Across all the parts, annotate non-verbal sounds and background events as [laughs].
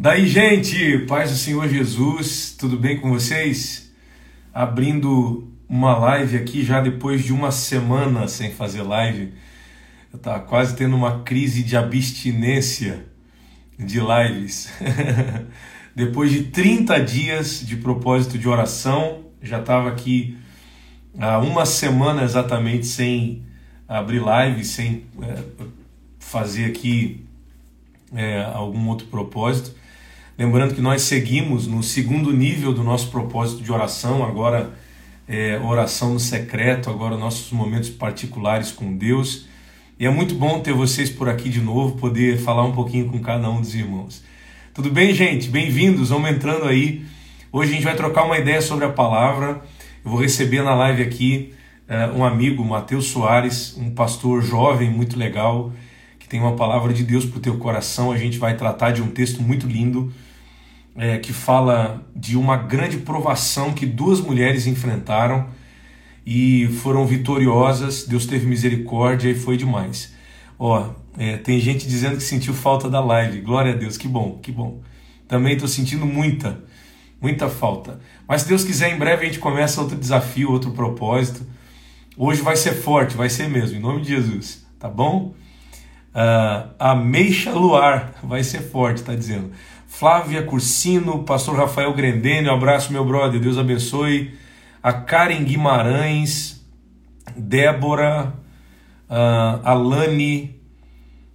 Daí, gente, paz do Senhor Jesus, tudo bem com vocês? Abrindo uma live aqui já depois de uma semana sem fazer live. Eu tava quase tendo uma crise de abstinência de lives. [laughs] depois de 30 dias de propósito de oração, já estava aqui há uma semana exatamente sem abrir live, sem é, fazer aqui é, algum outro propósito. Lembrando que nós seguimos no segundo nível do nosso propósito de oração, agora é, oração no secreto, agora nossos momentos particulares com Deus. E é muito bom ter vocês por aqui de novo, poder falar um pouquinho com cada um dos irmãos. Tudo bem, gente? Bem-vindos, vamos entrando aí. Hoje a gente vai trocar uma ideia sobre a palavra. Eu vou receber na live aqui uh, um amigo, Matheus Soares, um pastor jovem, muito legal, que tem uma palavra de Deus para o teu coração. A gente vai tratar de um texto muito lindo é, que fala de uma grande provação que duas mulheres enfrentaram e foram vitoriosas. Deus teve misericórdia e foi demais. Ó, é, tem gente dizendo que sentiu falta da live. Glória a Deus, que bom, que bom. Também estou sentindo muita, muita falta. Mas se Deus quiser, em breve a gente começa outro desafio, outro propósito. Hoje vai ser forte, vai ser mesmo, em nome de Jesus, tá bom? Uh, a Meixa Luar vai ser forte, tá dizendo. Flávia Cursino, pastor Rafael Grendene, um abraço, meu brother, Deus abençoe. A Karen Guimarães, Débora, uh, Alane,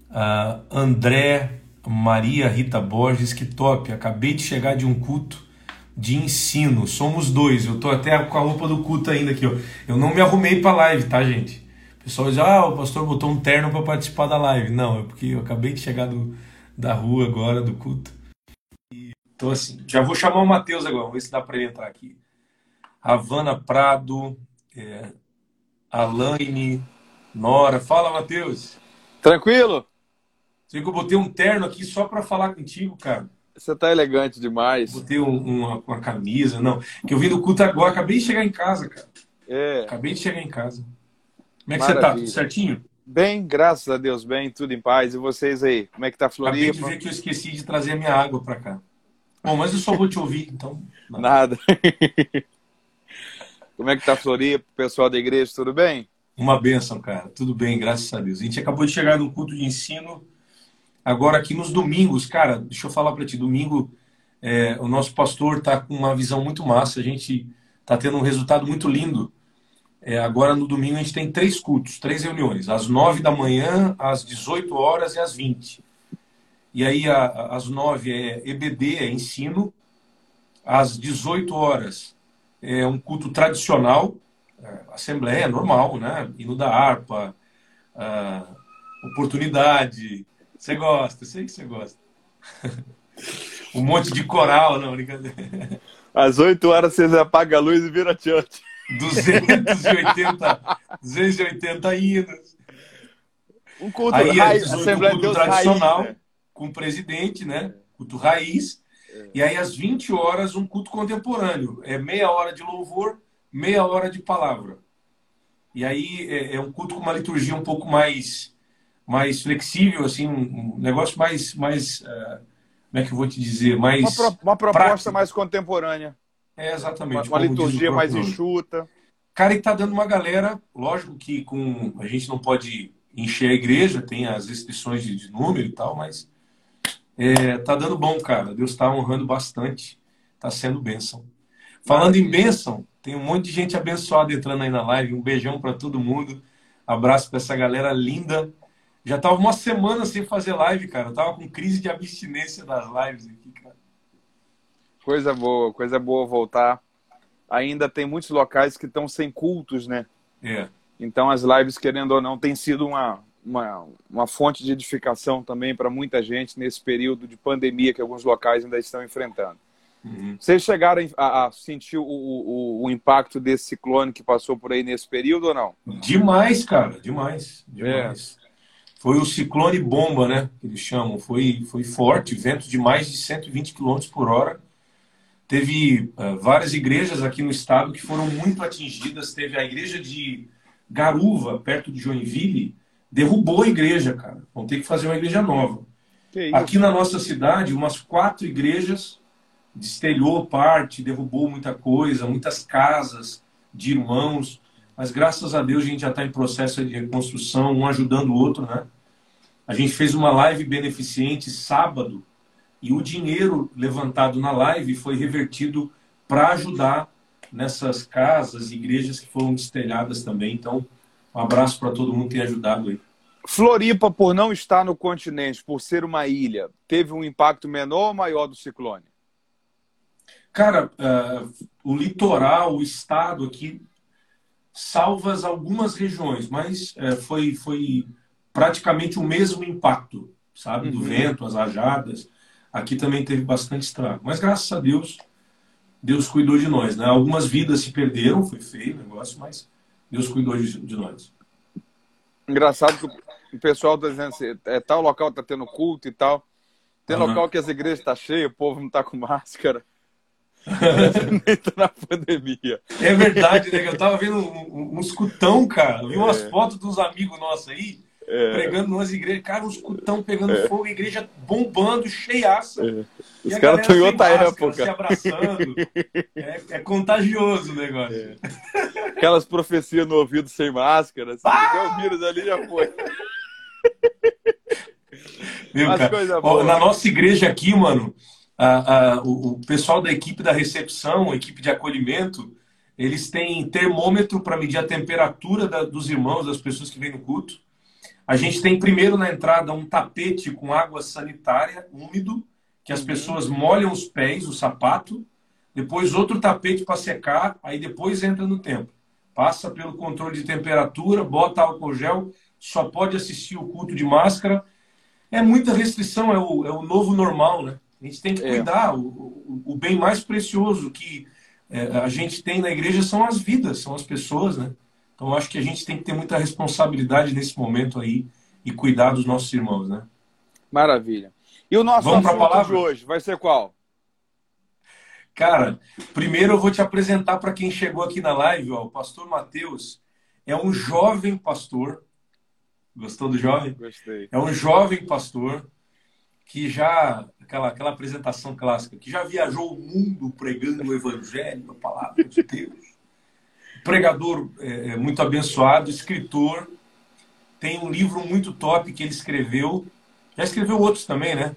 uh, André, Maria Rita Borges, que top, acabei de chegar de um culto de ensino, somos dois, eu tô até com a roupa do culto ainda aqui, ó. Eu não me arrumei pra live, tá, gente? O pessoal diz, ah, o pastor botou um terno para participar da live. Não, é porque eu acabei de chegar do, da rua agora, do culto. Então, assim, já vou chamar o Matheus agora, vamos ver se dá para ele entrar aqui. Havana Prado, é, Alaine, Nora. Fala, Matheus. Tranquilo? Sei que eu botei um terno aqui só para falar contigo, cara. Você tá elegante demais. Botei um, uma, uma, camisa, não. Que eu vim do culto agora, acabei de chegar em casa, cara. É. Acabei de chegar em casa. Como é que Maravilha. você tá? Tudo certinho? Bem, graças a Deus, bem, tudo em paz. E vocês aí? Como é que tá Floripa? Acabei de ver que eu esqueci de trazer a minha água para cá. Bom, mas eu só vou te ouvir, então. Nada. [laughs] Como é que tá Floripa, pessoal da igreja, tudo bem? Uma benção, cara. Tudo bem, graças a Deus. A gente acabou de chegar no culto de ensino. Agora aqui nos domingos, cara, deixa eu falar para ti, domingo é, o nosso pastor tá com uma visão muito massa. A gente tá tendo um resultado muito lindo. É, agora no domingo a gente tem três cultos, três reuniões, às nove da manhã, às 18 horas e às 20. E aí, às nove é EBD, é ensino. Às 18 horas é um culto tradicional, é, assembleia normal, né? Hino da harpa, oportunidade. Você gosta, sei que você gosta. [laughs] um monte de coral, não, brincadeira. Às 8 horas você apaga a luz e vira church. 280, 280 [laughs] hinos. Um culto, Aí, raiz, um culto tradicional. Raiz, né? Com o presidente, né? Culto raiz. E aí, às 20 horas, um culto contemporâneo. É meia hora de louvor, meia hora de palavra. E aí é, é um culto com uma liturgia um pouco mais, mais flexível, assim, um, negócio mais. mais uh, como é que eu vou te dizer? Mais uma, pro, uma proposta prático. mais contemporânea. É, exatamente. Uma, uma liturgia mais enxuta. Cara, e tá dando uma galera, lógico que com a gente não pode encher a igreja, tem as restrições de, de número e tal, mas é, tá dando bom, cara. Deus está honrando bastante. Tá sendo bênção. Falando em bênção, tem um monte de gente abençoada entrando aí na live. Um beijão para todo mundo. Abraço para essa galera linda. Já tava uma semana sem fazer live, cara. Eu tava com crise de abstinência das lives aqui, cara. Coisa boa, coisa boa voltar. Ainda tem muitos locais que estão sem cultos, né? É. Então as lives, querendo ou não, tem sido uma, uma, uma fonte de edificação também para muita gente nesse período de pandemia que alguns locais ainda estão enfrentando. Uhum. Vocês chegaram a, a sentir o, o, o, impacto desse ciclone que passou por aí nesse período ou não? Demais, cara, demais. demais. É. Foi o ciclone bomba, né? Que eles chamam. Foi, foi forte, vento de mais de 120 km por hora. Teve uh, várias igrejas aqui no estado que foram muito atingidas. Teve a igreja de Garuva, perto de Joinville, derrubou a igreja, cara. Vão ter que fazer uma igreja nova. Aqui na nossa cidade, umas quatro igrejas destelhou parte, derrubou muita coisa, muitas casas de irmãos, mas graças a Deus a gente já está em processo de reconstrução, um ajudando o outro, né? A gente fez uma live beneficente sábado e o dinheiro levantado na live foi revertido para ajudar nessas casas, igrejas que foram destelhadas também. Então, um abraço para todo mundo que tem ajudado aí. Floripa, por não estar no continente, por ser uma ilha, teve um impacto menor ou maior do ciclone? Cara, uh, o litoral, o estado aqui, salvas algumas regiões, mas uh, foi, foi praticamente o mesmo impacto, sabe? Do uhum. vento, as rajadas. Aqui também teve bastante estrago. Mas graças a Deus, Deus cuidou de nós, né? Algumas vidas se perderam, foi feio o negócio, mas Deus cuidou de, de nós. Engraçado que o pessoal está dizendo assim, é, tal local está tendo culto e tal. Tem uhum. local que as igrejas estão tá cheias, o povo não está com máscara. [laughs] Nem na pandemia. É verdade, né? Eu tava vendo um, um, escutão, cara. Vi umas é. fotos dos amigos nossos aí, é. pregando nas igrejas. Cara, um escutão pegando é. fogo, a igreja bombando, cheiaça. É. Os caras estão em outra época. Se abraçando. [laughs] É, é contagioso o negócio. É. Aquelas profecias no ouvido sem máscara. Se ah! o vírus ali, já foi. Meu, cara, na nossa igreja aqui, mano, a, a, o, o, pessoal da equipe da recepção, equipe de acolhimento, eles têm termômetro para medir a temperatura da, dos irmãos, das pessoas que vêm no culto. A gente tem primeiro na entrada um tapete com água sanitária úmido, que as uhum. pessoas molham os pés, o sapato, depois outro tapete para secar, aí depois entra no templo. Passa pelo controle de temperatura, bota álcool gel, só pode assistir o culto de máscara. É muita restrição, é o, é o novo normal, né? A gente tem que é. cuidar. É. O, o, o, bem mais precioso que é, a gente tem na igreja são as vidas, são as pessoas, né? Então acho que a gente tem que ter muita responsabilidade nesse momento aí e cuidar dos nossos irmãos, né? Maravilha. E o nosso Vamos assunto palavra? de hoje vai ser qual? Cara, primeiro eu vou te apresentar para quem chegou aqui na live, ó, o pastor Mateus é um jovem pastor. Gostou do jovem? Gostei. É um jovem pastor que já aquela aquela apresentação clássica, que já viajou o mundo pregando o evangelho, a palavra de Deus. Pregador é, é, muito abençoado, escritor, tem um livro muito top que ele escreveu. Já escreveu outros também, né?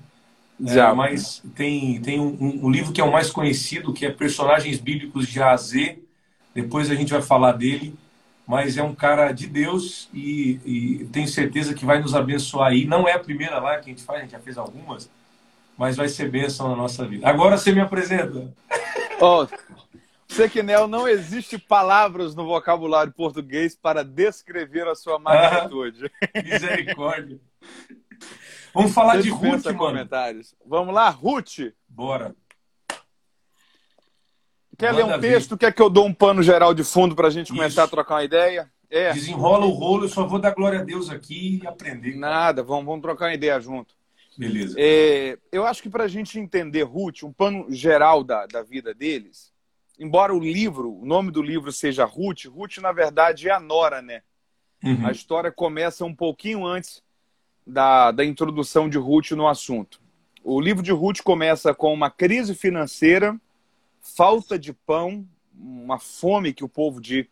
Já. É, mas tem, tem um, um, um, livro que é o mais conhecido, que é Personagens Bíblicos de A a Z. Depois a gente vai falar dele mas é um cara de Deus e, e, tenho certeza que vai nos abençoar aí. Não é a primeira lá que a gente faz, a gente já fez algumas, mas vai ser bênção na nossa vida. Agora você me apresenta. Oh, Sequinel, não existe palavras no vocabulário português para descrever a sua magnitude. Ah, misericórdia. Vamos falar Você de Ruth, mano. Comentários. Vamos lá, Ruth. Bora. Quer Manda ler um texto? Ver. Quer que eu dou um pano geral de fundo para a gente começar Isso. a trocar uma ideia? É. Desenrola o rolo, eu só vou dar glória a Deus aqui e aprender. Nada, vamos, vamos trocar uma ideia junto. Beleza. É, eu acho que para a gente entender Ruth, um pano geral da, da vida deles, embora o livro, o nome do livro seja Ruth, Ruth na verdade é a Nora, né? Uhum. A história começa um pouquinho antes da, da introdução de Ruth no assunto. O livro de Ruth começa com uma crise financeira falta de pão, uma fome que o povo de,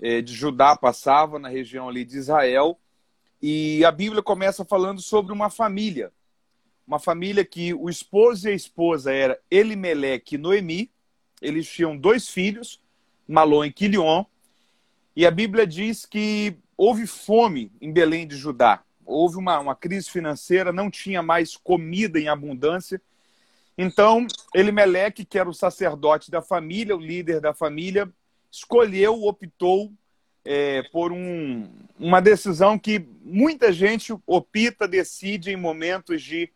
eh, de Judá passava na região ali de Israel. E a Bíblia começa falando sobre uma família. Uma família que o esposo e a esposa era Elimeleque e Noemi. Eles tinham dois filhos, Malon e Quilion. E a Bíblia diz que houve fome em Belém de Judá. Houve uma, uma crise financeira, não tinha mais comida em abundância. Então, Elimeleque, que era o sacerdote da família, o líder da família, escolheu, optou é, por um, uma decisão que muita gente opta, decide em momentos de,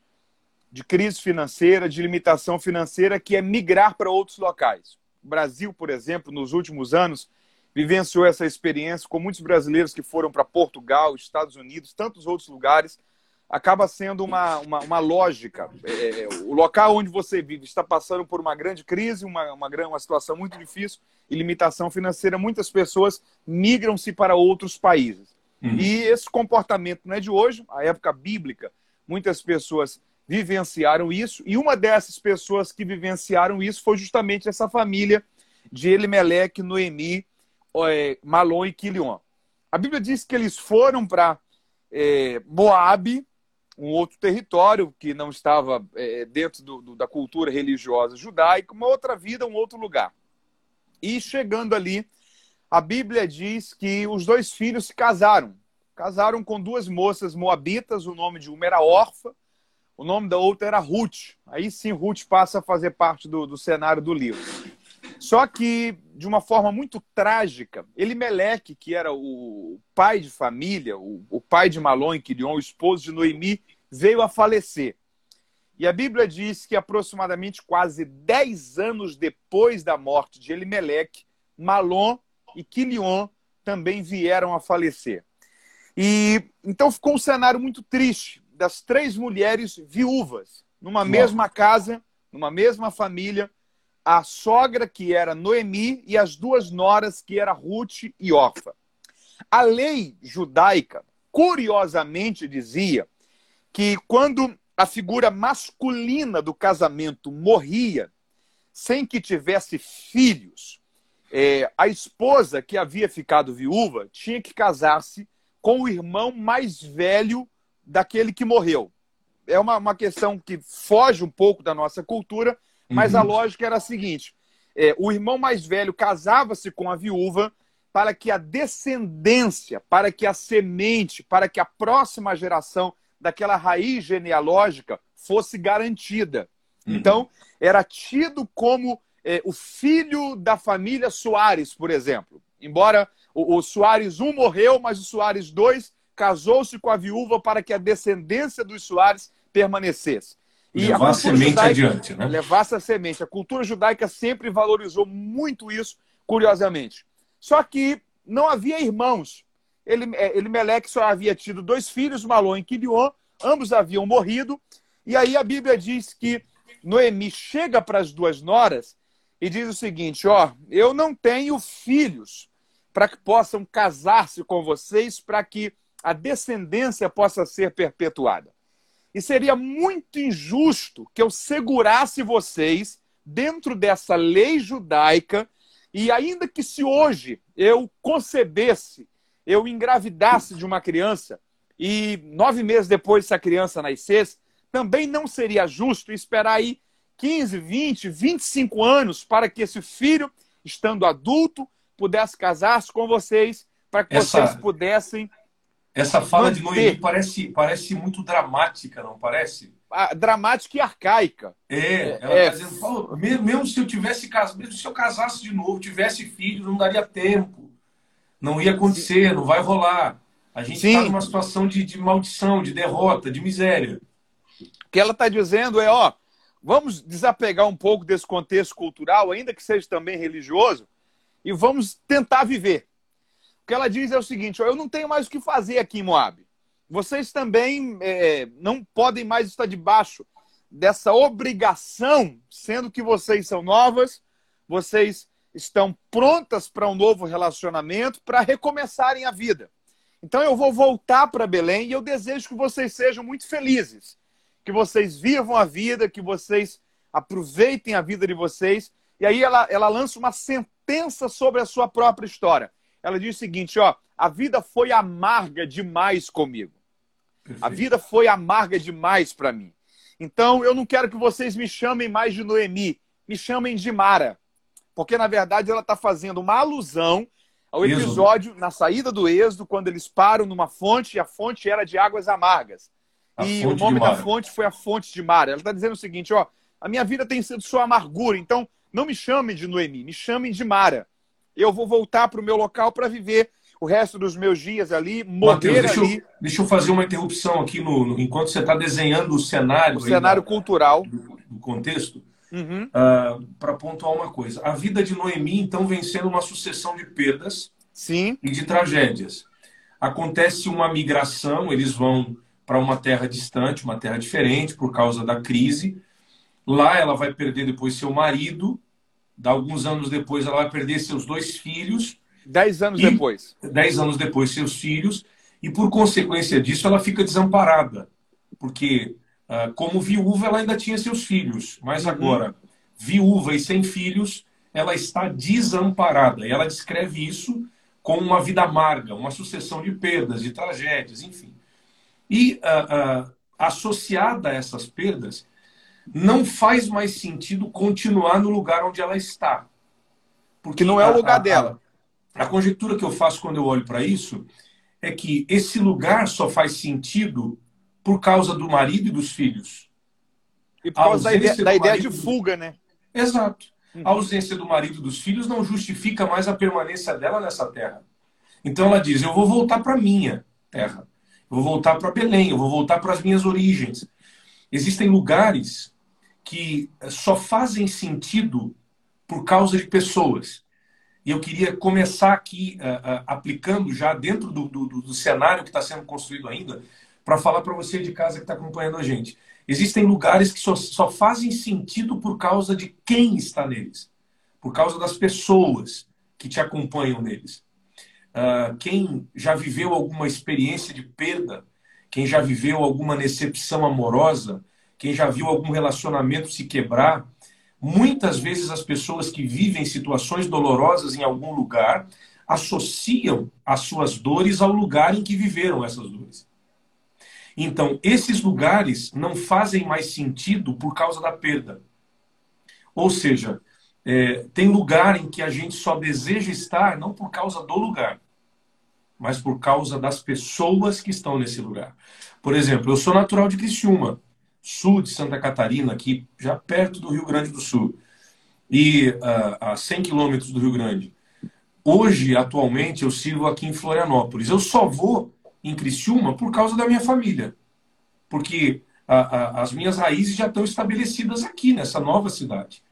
de crise financeira, de limitação financeira, que é migrar para outros locais. O Brasil, por exemplo, nos últimos anos, vivenciou essa experiência com muitos brasileiros que foram para Portugal, Estados Unidos, tantos outros lugares acaba sendo uma, uma, uma lógica. É, é, o local onde você vive está passando por uma grande crise, uma, uma, uma situação muito difícil e limitação financeira. Muitas pessoas migram-se para outros países. Uhum. E esse comportamento não é de hoje, a época bíblica. muitas pessoas vivenciaram isso, e uma dessas pessoas que vivenciaram isso foi justamente essa família de Elimelec, Noemi, é, Malon e Quilion. A Bíblia diz que eles foram para é, Moabe, um outro território que não estava é, dentro do, do, da cultura religiosa judaica, uma outra vida, um outro lugar. E chegando ali, a Bíblia diz que os dois filhos se casaram. Casaram com duas moças moabitas, o nome de uma era Orfa, o nome da outra era Ruth. Aí sim, Ruth passa a fazer parte do, do cenário do livro. Só que, de uma forma muito trágica, Elimeleque, que era o pai de família, o, o pai de Malon e Quirion, o esposo de Noemi, veio a falecer. E a Bíblia diz que aproximadamente quase 10 anos depois da morte de Elimeleque, Malon e Quilion também vieram a falecer. E então ficou um cenário muito triste das três mulheres viúvas numa mesma casa, numa mesma família, a sogra, que era Noemi, e as duas noras, que era Ruth e Orfa. A lei judaica, curiosamente, dizia que quando a figura masculina do casamento morria, sem que tivesse filhos, é, a esposa que havia ficado viúva tinha que casar-se com o irmão mais velho daquele que morreu. É uma, uma questão que foge um pouco da nossa cultura, mas uhum. a lógica era a seguinte: é, o irmão mais velho casava-se com a viúva para que a descendência, para que a semente, para que a próxima geração daquela raiz genealógica fosse garantida. Uhum. Então, era tido como é, o filho da família Soares, por exemplo. Embora o, o Soares 1 morreu, mas o Soares 2 casou-se com a viúva para que a descendência dos Soares permanecesse. E levar a, a semente judaica, adiante, né? Levasse a semente. A cultura judaica sempre valorizou muito isso, curiosamente. Só que não havia irmãos. Ele, é, Meleque só havia tido dois filhos, Malon e Quilion, ambos haviam morrido. E aí a Bíblia diz que Noemi chega para as duas noras e diz o seguinte: Ó, eu não tenho filhos para que possam casar-se com vocês, para que a descendência possa ser perpetuada. E seria muito injusto que eu segurasse vocês dentro dessa lei judaica, e ainda que se hoje eu concebesse, eu engravidasse de uma criança, e nove meses depois essa criança nascesse, também não seria justo esperar aí 15, 20, 25 anos para que esse filho, estando adulto, pudesse casar-se com vocês, para que essa... vocês pudessem essa fala de Noemi parece, parece muito dramática, não parece? Ah, dramática e arcaica. É, ela é. Tá dizendo, mesmo, mesmo se eu tivesse casado, mesmo se eu casasse de novo, tivesse filho, não daria tempo. Não ia acontecer, Sim. não vai rolar. A gente está numa situação de, de maldição, de derrota, de miséria. O que ela está dizendo é, ó, vamos desapegar um pouco desse contexto cultural, ainda que seja também religioso, e vamos tentar viver. O que ela diz é o seguinte: eu não tenho mais o que fazer aqui em Moab. Vocês também é, não podem mais estar debaixo dessa obrigação, sendo que vocês são novas, vocês estão prontas para um novo relacionamento, para recomeçarem a vida. Então eu vou voltar para Belém e eu desejo que vocês sejam muito felizes, que vocês vivam a vida, que vocês aproveitem a vida de vocês. E aí ela, ela lança uma sentença sobre a sua própria história ela diz o seguinte: ó, a vida foi amarga demais comigo. A vida foi amarga demais para mim. Então eu não quero que vocês me chamem mais de Noemi, me chamem de Mara. Porque na verdade ela está fazendo uma alusão ao episódio na saída do Êxodo, quando eles param numa fonte e a fonte era de águas amargas. A e o nome da fonte foi a fonte de Mara. Ela está dizendo o seguinte: ó, a minha vida tem sido só amargura, então não me chamem de Noemi, me chamem de Mara eu vou voltar para o meu local para viver o resto dos meus dias ali, morrer Mateus, deixa ali. Eu, deixa eu fazer uma interrupção aqui no, no enquanto você está desenhando o cenário. O cenário da, cultural. Do, do contexto. Uhum. Uh, ah, para pontuar uma coisa. A vida de Noemi, então, vem sendo uma sucessão de perdas Sim. e de tragédias. Acontece uma migração, eles vão para uma terra distante, uma terra diferente, por causa da crise. Lá ela vai perder depois seu marido, alguns anos depois, ela vai perder seus dois filhos. Dez anos e, depois. Dez anos depois, seus filhos. E por consequência disso, ela fica desamparada. porque uh, como viúva ela ainda tinha seus filhos, mas agora, uhum. viúva e sem filhos, ela está desamparada. E ela descreve isso como uma vida amarga, uma sucessão de perdas, de tragédias, enfim. E uh, uh, associada a essas perdas, não faz mais sentido continuar no lugar onde ela está. Porque não é o lugar a, dela. A, a conjectura que eu faço quando eu olho para isso é que esse lugar só faz sentido por causa do marido e dos filhos. E por causa da ideia, da ideia de fuga, né? Exato. Uhum. A ausência do marido e dos filhos não justifica mais a permanência dela nessa terra. Então ela diz: Eu vou voltar para minha terra. Eu vou voltar para Belém. Eu vou voltar para as minhas origens. Existem lugares que só fazem sentido por causa de pessoas. E eu queria começar aqui uh, uh, aplicando já dentro do, do, do cenário que está sendo construído ainda, para falar para você de casa que está acompanhando a gente. Existem lugares que só, só fazem sentido por causa de quem está neles, por causa das pessoas que te acompanham neles. Uh, quem já viveu alguma experiência de perda, quem já viveu alguma decepção amorosa, quem já viu algum relacionamento se quebrar, muitas vezes as pessoas que vivem situações dolorosas em algum lugar associam as suas dores ao lugar em que viveram essas dores. Então, esses lugares não fazem mais sentido por causa da perda. Ou seja, é, tem lugar em que a gente só deseja estar não por causa do lugar, mas por causa das pessoas que estão nesse lugar. Por exemplo, eu sou natural de Criciúma, sul de Santa Catarina, aqui já perto do Rio Grande do Sul, e uh, a 100 quilômetros do Rio Grande. Hoje, atualmente, eu sirvo aqui em Florianópolis. Eu só vou em Criciúma por causa da minha família. Porque a, a, as minhas raízes já estão estabelecidas aqui, nessa nova cidade.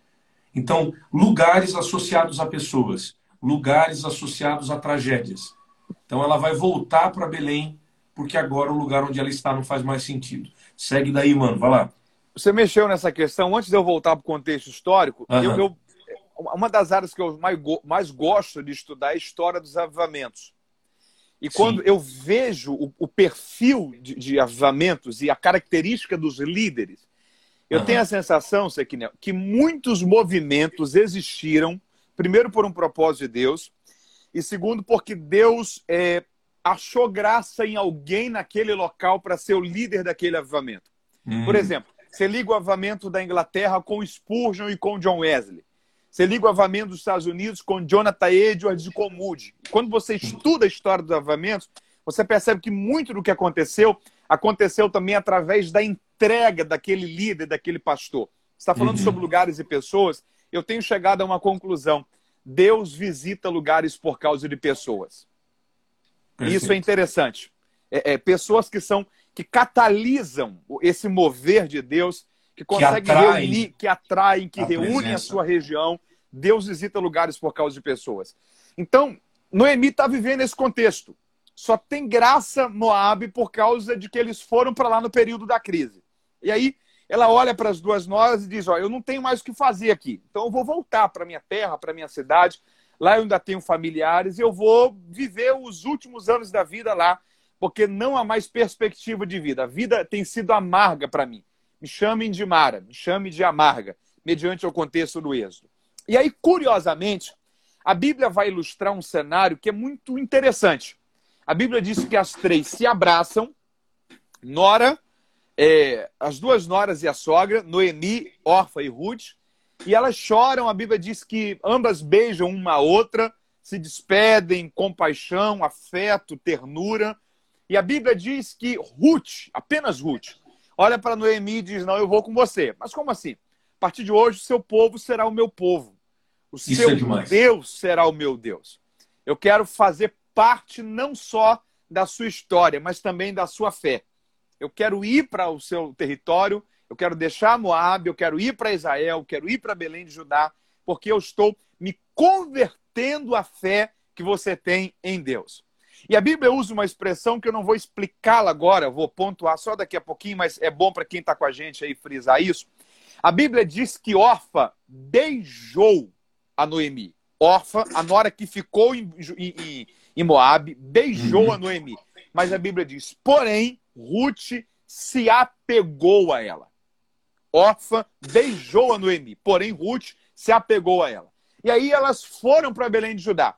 Então, lugares associados a pessoas, lugares associados a tragédias. Então, ela vai voltar para Belém, porque agora o lugar onde ela está não faz mais sentido. Segue daí, mano, vai lá. Você mexeu nessa questão. Antes de eu voltar para o contexto histórico, uhum. eu, eu, uma das áreas que eu mais, mais gosto de estudar é a história dos avivamentos. E quando Sim. eu vejo o, o perfil de, de, avivamentos e a característica dos líderes, eu uhum. tenho a sensação, Sequinel, que muitos movimentos existiram, primeiro por um propósito de Deus, e segundo porque Deus é, achou graça em alguém naquele local para ser o líder daquele avivamento. Uhum. Por exemplo, você liga o avivamento da Inglaterra com Spurgeon e com John Wesley. Você liga o avamento dos Estados Unidos com Jonathan Edwards e com Moody. Quando você estuda a história dos avamentos, você percebe que muito do que aconteceu aconteceu também através da entrega daquele líder, daquele pastor. Você está falando uhum. sobre lugares e pessoas. Eu tenho chegado a uma conclusão. Deus visita lugares por causa de pessoas. Perfeito. Isso é interessante. É, é, pessoas que são que catalisam esse mover de Deus que conseguem que reunir, que atraem, que reúnem a sua região. Deus visita lugares por causa de pessoas. Então, Noemi está vivendo esse contexto. Só tem graça Moab por causa de que eles foram para lá no período da crise. E aí ela olha para as duas noras e diz: Ó, eu não tenho mais o que fazer aqui. Então eu vou voltar para minha terra, para minha cidade. Lá eu ainda tenho familiares. Eu vou viver os últimos anos da vida lá, porque não há mais perspectiva de vida. A vida tem sido amarga para mim. Me chamem de Mara, me chame de Amarga, mediante o contexto do Êxodo. E aí, curiosamente, a Bíblia vai ilustrar um cenário que é muito interessante. A Bíblia diz que as três se abraçam, Nora, é, as duas noras e a sogra, Noemi, Orfa e Ruth, e elas choram. A Bíblia diz que ambas beijam uma a outra, se despedem com paixão, afeto, ternura. E a Bíblia diz que Ruth, apenas Ruth, olha para Noemi e diz: Não, eu vou com você. Mas como assim? A partir de hoje, o seu povo será o meu povo. O Isso seu é Deus será o meu Deus. Eu quero fazer parte não só da sua história, mas também da sua fé. Eu quero ir para o seu território, eu quero deixar Moab, eu quero ir para Israel, eu quero ir para Belém de Judá, porque eu estou me convertendo à fé que você tem em Deus. E a Bíblia usa uma expressão que eu não vou explicá-la agora, vou pontuar só daqui a pouquinho, mas é bom para quem está com a gente aí frisar isso. A Bíblia diz que Orfa beijou a Noemi. Orfa, a nora que ficou em, em, em Moab, beijou a Noemi. Mas a Bíblia diz, porém, Ruth se apegou a ela. Orfa beijou a Noemi, porém Ruth se apegou a ela. E aí elas foram para Belém de Judá.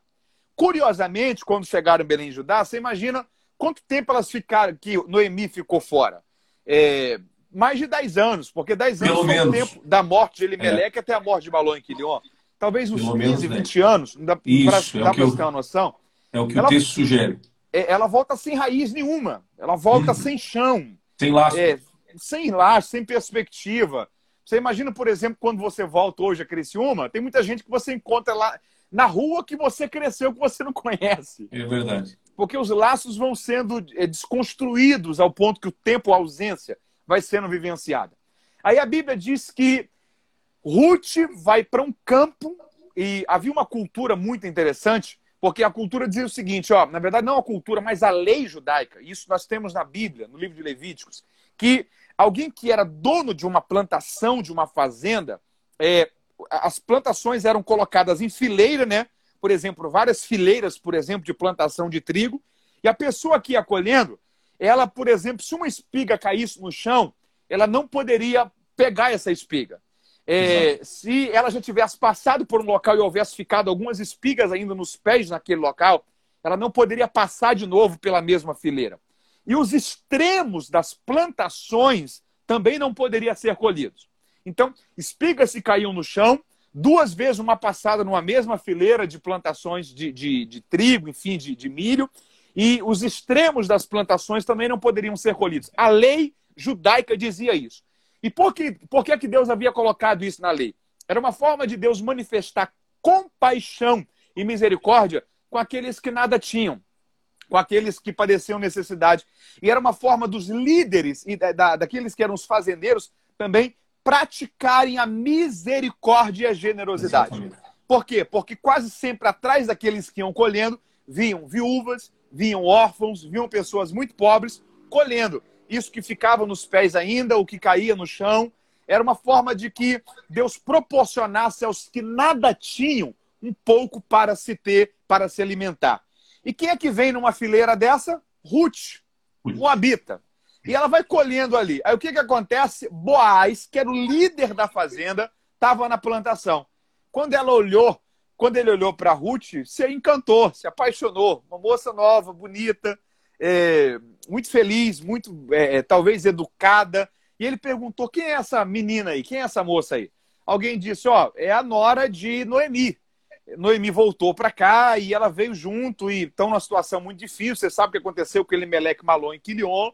Curiosamente, quando chegaram em Belém de Judá, você imagina quanto tempo elas ficaram, que Noemi ficou fora? É, mais de 10 anos, porque 10 anos Pelo foi menos. o tempo da morte de Elimeleque é. até a morte de Balão em Quilion. Talvez uns Pelo 15, 20 anos, dá, Isso, pra, é para ter uma noção. É o que ela, o texto sugere. É, ela volta sem raiz nenhuma, ela volta uhum. sem chão. Sem laço. É, sem laço, sem perspectiva. Você imagina, por exemplo, quando você volta hoje a Criciúma, tem muita gente que você encontra lá na rua que você cresceu, que você não conhece. É verdade. Porque os laços vão sendo é, desconstruídos ao ponto que o tempo, a ausência, vai sendo vivenciada. Aí a Bíblia diz que Ruth vai para um campo e havia uma cultura muito interessante, porque a cultura dizia o seguinte, ó, na verdade não a cultura, mas a lei judaica. Isso nós temos na Bíblia, no livro de Levíticos, que alguém que era dono de uma plantação, de uma fazenda, é, as plantações eram colocadas em fileira, né? Por exemplo, várias fileiras, por exemplo, de plantação de trigo. E a pessoa que ia colhendo, ela, por exemplo, se uma espiga caísse no chão, ela não poderia pegar essa espiga. É, se ela já tivesse passado por um local e houvesse ficado algumas espigas ainda nos pés naquele local, ela não poderia passar de novo pela mesma fileira. E os extremos das plantações também não poderiam ser colhidos. Então, espigas se caíam no chão, duas vezes uma passada numa mesma fileira de plantações de, de, de trigo, enfim, de, de milho, e os extremos das plantações também não poderiam ser colhidos. A lei judaica dizia isso. E por que, por que, que Deus havia colocado isso na lei? Era uma forma de Deus manifestar compaixão e misericórdia com aqueles que nada tinham com aqueles que padeciam necessidade. E era uma forma dos líderes e da, da, daqueles que eram os fazendeiros também praticarem a misericórdia e a generosidade. Por quê? Porque quase sempre atrás daqueles que iam colhendo, vinham viúvas, vinham órfãos, vinham pessoas muito pobres colhendo. Isso que ficava nos pés ainda, o que caía no chão, era uma forma de que Deus proporcionasse aos que nada tinham um pouco para se ter, para se alimentar. E quem é que vem numa fileira dessa? Ruth, Moabita. E ela vai colhendo ali. Aí o que, que acontece? Boaz, que era o líder da fazenda, estava na plantação. Quando ela olhou, quando ele olhou para Ruth, se encantou, se apaixonou. Uma moça nova, bonita, é, muito feliz, muito, é, é talvez, educada. E ele perguntou: quem é essa menina aí? Quem é essa moça aí? Alguém disse: ó, é a nora de Noemi. Noemi voltou para cá e ela veio junto e estão numa situação muito difícil. Você sabe o que aconteceu com Elimelec Malon em Quilion.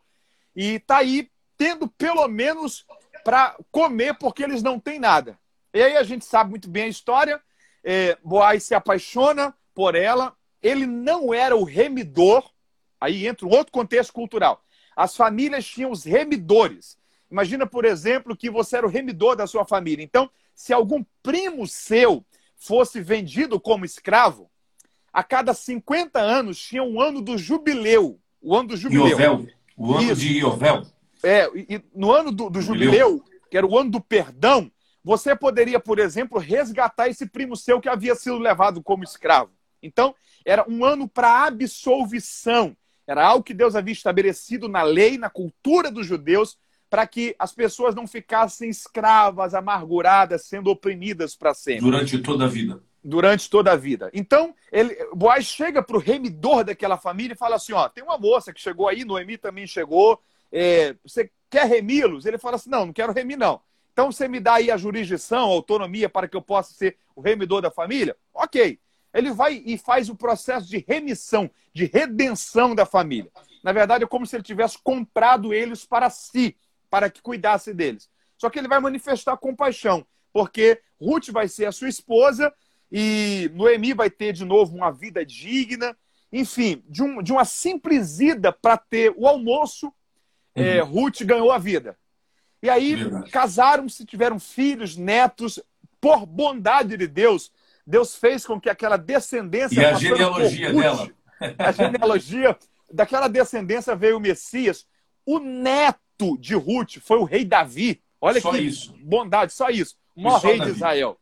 E está aí tendo pelo menos para comer porque eles não têm nada. E aí a gente sabe muito bem a história. É, Boaz se apaixona por ela. Ele não era o remidor. Aí entra um outro contexto cultural. As famílias tinham os remidores. Imagina, por exemplo, que você era o remidor da sua família. Então, se algum primo seu fosse vendido como escravo, a cada 50 anos tinha um ano do jubileu. O ano do jubileu. Iovel. O ano Isso. de Iovel. É, e no ano do, do jubileu, que era o ano do perdão, você poderia, por exemplo, resgatar esse primo seu que havia sido levado como escravo. Então, era um ano para absolvição. Era algo que Deus havia estabelecido na lei, na cultura dos judeus, para que as pessoas não ficassem escravas, amarguradas, sendo oprimidas para sempre. Durante toda a vida. Durante toda a vida. Então, ele, Boaz chega para o remidor daquela família e fala assim: ó, tem uma moça que chegou aí, Noemi também chegou. É, você quer remi-los? Ele fala assim: não, não quero remir, não. Então você me dá aí a jurisdição, a autonomia para que eu possa ser o remidor da família? Ok. Ele vai e faz o processo de remissão, de redenção da família. Na verdade, é como se ele tivesse comprado eles para si para que cuidasse deles. Só que ele vai manifestar compaixão, porque Ruth vai ser a sua esposa e Noemi vai ter de novo uma vida digna. Enfim, de, um, de uma simples ida para ter o almoço, uhum. é, Ruth ganhou a vida. E aí casaram-se, tiveram filhos, netos, por bondade de Deus. Deus fez com que aquela descendência. E a genealogia Ruth, dela. A genealogia daquela descendência veio o Messias. O neto de Ruth foi o rei Davi. Olha só que isso. bondade, só isso. O maior rei Davi. de Israel.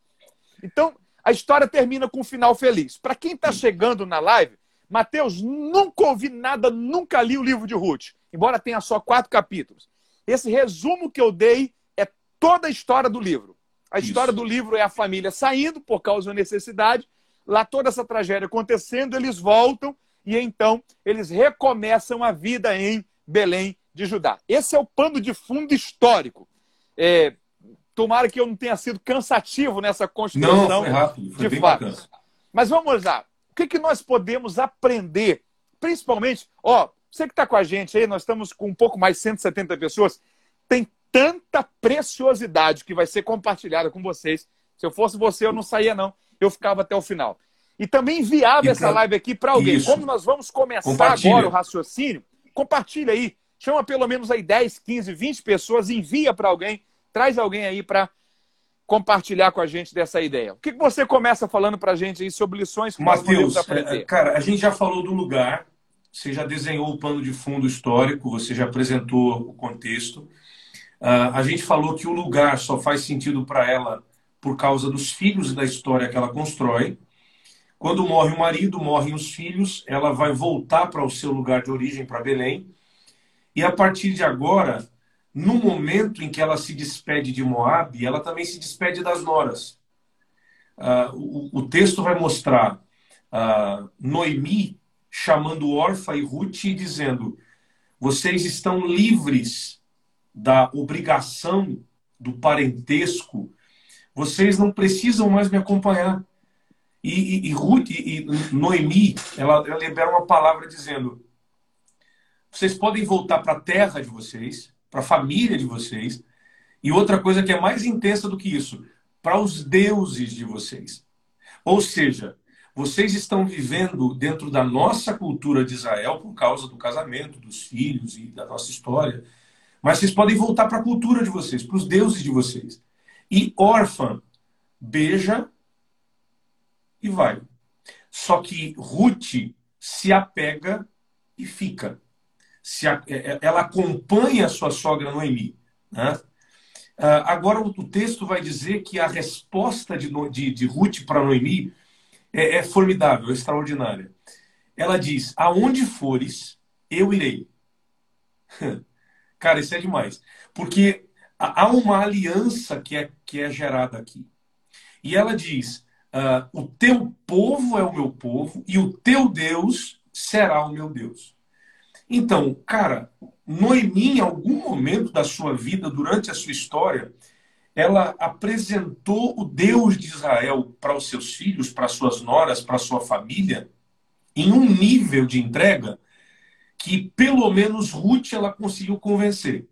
Então, a história termina com um final feliz. Para quem está chegando na live, Mateus, nunca ouvi nada, nunca li o livro de Ruth, embora tenha só quatro capítulos. Esse resumo que eu dei é toda a história do livro. A história Isso. do livro é a família saindo por causa da necessidade, lá toda essa tragédia acontecendo, eles voltam e então eles recomeçam a vida em Belém de Judá. Esse é o pano de fundo histórico. É, tomara que eu não tenha sido cansativo nessa construção não, foi rápido, foi de fato. Mas vamos lá. O que, que nós podemos aprender? Principalmente, ó, você que está com a gente aí, nós estamos com um pouco mais de 170 pessoas. Tem tanta preciosidade que vai ser compartilhada com vocês. Se eu fosse você, eu não saía, não. Eu ficava até o final. E também enviava essa live aqui para alguém. Isso. Como nós vamos começar agora o raciocínio, compartilha aí. Chama pelo menos aí 10, 15, 20 pessoas, envia para alguém, traz alguém aí para compartilhar com a gente dessa ideia. O que, que você começa falando para a gente aí sobre lições que Mateus, nós podemos aprender? É, cara, a gente já falou do lugar, você já desenhou o pano de fundo histórico, você já apresentou o contexto. Uh, a gente falou que o lugar só faz sentido para ela por causa dos filhos e da história que ela constrói. Quando morre o marido, morrem os filhos, ela vai voltar para o seu lugar de origem, para Belém. E a partir de agora, no momento em que ela se despede de Moab, ela também se despede das noras. Uh, o, o, texto vai mostrar uh, Noemi chamando Orfa e Ruth e dizendo: vocês estão livres da obrigação do parentesco, vocês não precisam mais me acompanhar. E, e, e Ruth e, Noemi, ela, ela libera uma palavra dizendo: vocês podem voltar para a terra de vocês, para a família de vocês, e outra coisa que é mais intensa do que isso, para os deuses de vocês. Ou seja, vocês estão vivendo dentro da nossa cultura de Israel por causa do casamento, dos filhos e da nossa história. Mas vocês podem voltar para a cultura de vocês, para os deuses de vocês. E órfã, beija e vai. Só que Ruth se apega e fica. Se a, é, é, ela acompanha a sua sogra Noemi. Né? Ah, agora o texto vai dizer que a resposta de, de, de Ruth para Noemi é, é formidável, é extraordinária. Ela diz: Aonde fores, eu irei. [laughs] Cara, isso é demais. Porque há uma aliança que é, que é gerada aqui. E ela diz: uh, O teu povo é o meu povo e o teu Deus será o meu Deus. Então, cara, Noemi, em algum momento da sua vida, durante a sua história, ela apresentou o Deus de Israel para os seus filhos, para suas noras, para sua família, em um nível de entrega que pelo menos Ruth ela conseguiu convencer.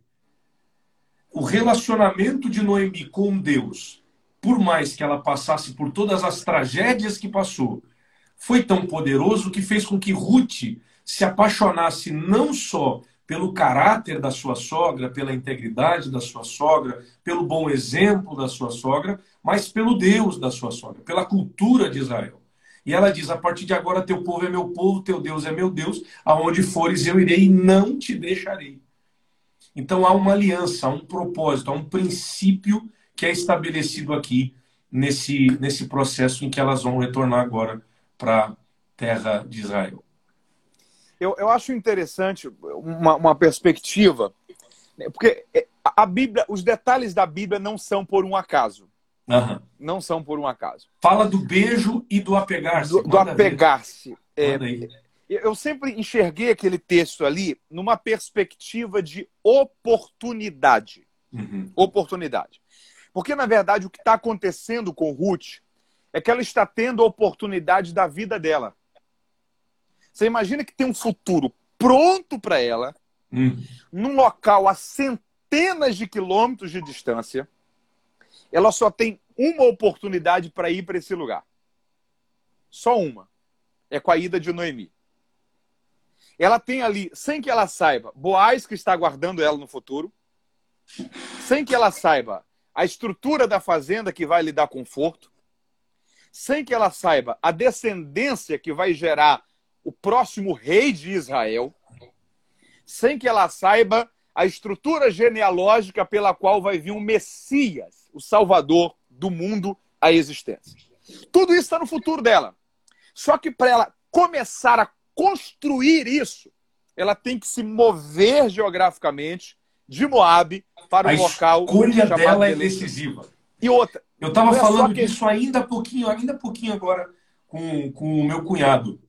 O relacionamento de Noemi com Deus, por mais que ela passasse por todas as tragédias que passou, foi tão poderoso que fez com que Ruth se apaixonasse não só pelo caráter da sua sogra, pela integridade da sua sogra, pelo bom exemplo da sua sogra, mas pelo Deus da sua sogra, pela cultura de Israel. E ela diz: a partir de agora, teu povo é meu povo, teu Deus é meu Deus, aonde fores eu irei e não te deixarei. Então há uma aliança, há um propósito, há um princípio que é estabelecido aqui nesse, nesse processo em que elas vão retornar agora para a terra de Israel. Eu, eu acho interessante uma, uma perspectiva, né, porque é, a Bíblia, os detalhes da Bíblia não são por um acaso. Uhum. Não são por um acaso. Fala do beijo e do apegar-se. Do, do apegar-se. É, eu sempre enxerguei aquele texto ali numa perspectiva de oportunidade. Uhum. Oportunidade. Porque, na verdade, o que está acontecendo com Ruth é que ela está tendo a oportunidade da vida dela. Você imagina que tem um futuro pronto para ela, hum. num local a centenas de quilômetros de distância. Ela só tem uma oportunidade para ir para esse lugar. Só uma. É com a ida de Noemi. Ela tem ali, sem que ela saiba, Boaz que está aguardando ela no futuro, sem que ela saiba a estrutura da fazenda que vai lhe dar conforto, sem que ela saiba a descendência que vai gerar o próximo rei de Israel, sem que ela saiba a estrutura genealógica pela qual vai vir um Messias, o Salvador do mundo à existência. Tudo isso está no futuro dela. Só que para ela começar a construir isso, ela tem que se mover geograficamente de Moab para o local. A escolha dela é decisiva. E outra. Eu estava é falando que... disso ainda pouquinho, ainda pouquinho agora com, com o meu cunhado.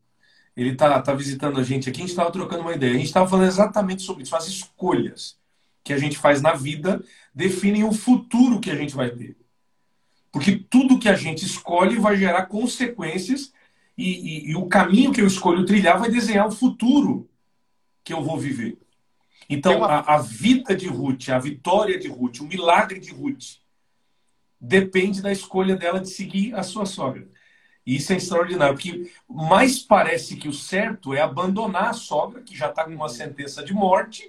Ele está tá visitando a gente aqui, a gente estava trocando uma ideia. A gente estava falando exatamente sobre isso. As escolhas que a gente faz na vida definem o futuro que a gente vai ter. Porque tudo que a gente escolhe vai gerar consequências e, e, e o caminho que eu escolho trilhar vai desenhar o futuro que eu vou viver. Então, uma... a, a, vida de Ruth, a vitória de Ruth, o milagre de Ruth, depende da escolha dela de seguir a sua sogra. Isso é extraordinário, porque mais parece que o certo é abandonar a sogra, que já está com uma sentença de morte,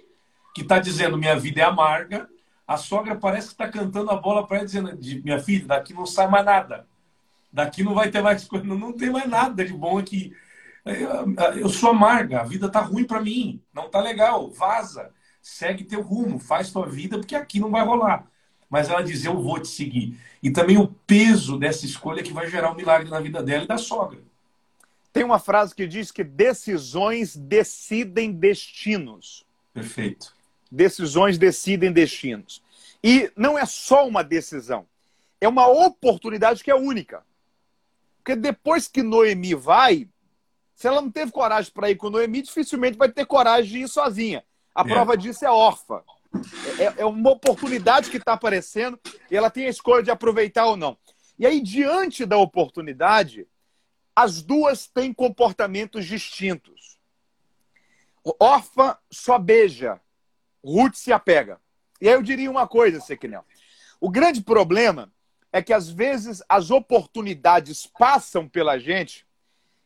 que está dizendo minha vida é amarga. A sogra parece que está cantando a bola para ela, dizendo: minha filha, daqui não sai mais nada. Daqui não vai ter mais [laughs] coisa, não tem mais nada de bom aqui. Eu sou amarga, a vida tá ruim para mim, não tá legal, vaza, segue teu rumo, faz tua vida, porque aqui não vai rolar. Mas ela diz: Eu vou te seguir. E também o peso dessa escolha que vai gerar um milagre na vida dela e da sogra. Tem uma frase que diz que decisões decidem destinos. Perfeito. Decisões decidem destinos. E não é só uma decisão, é uma oportunidade que é única. Porque depois que Noemi vai, se ela não teve coragem para ir com Noemi, dificilmente vai ter coragem de ir sozinha. A é. prova disso é órfã. É, é uma oportunidade que está aparecendo e ela tem a escolha de aproveitar ou não. E aí, diante da oportunidade, as duas têm comportamentos distintos. Órfã só beija, Ruth se apega. E aí eu diria uma coisa, Sequinel. O grande problema é que às vezes as oportunidades passam pela gente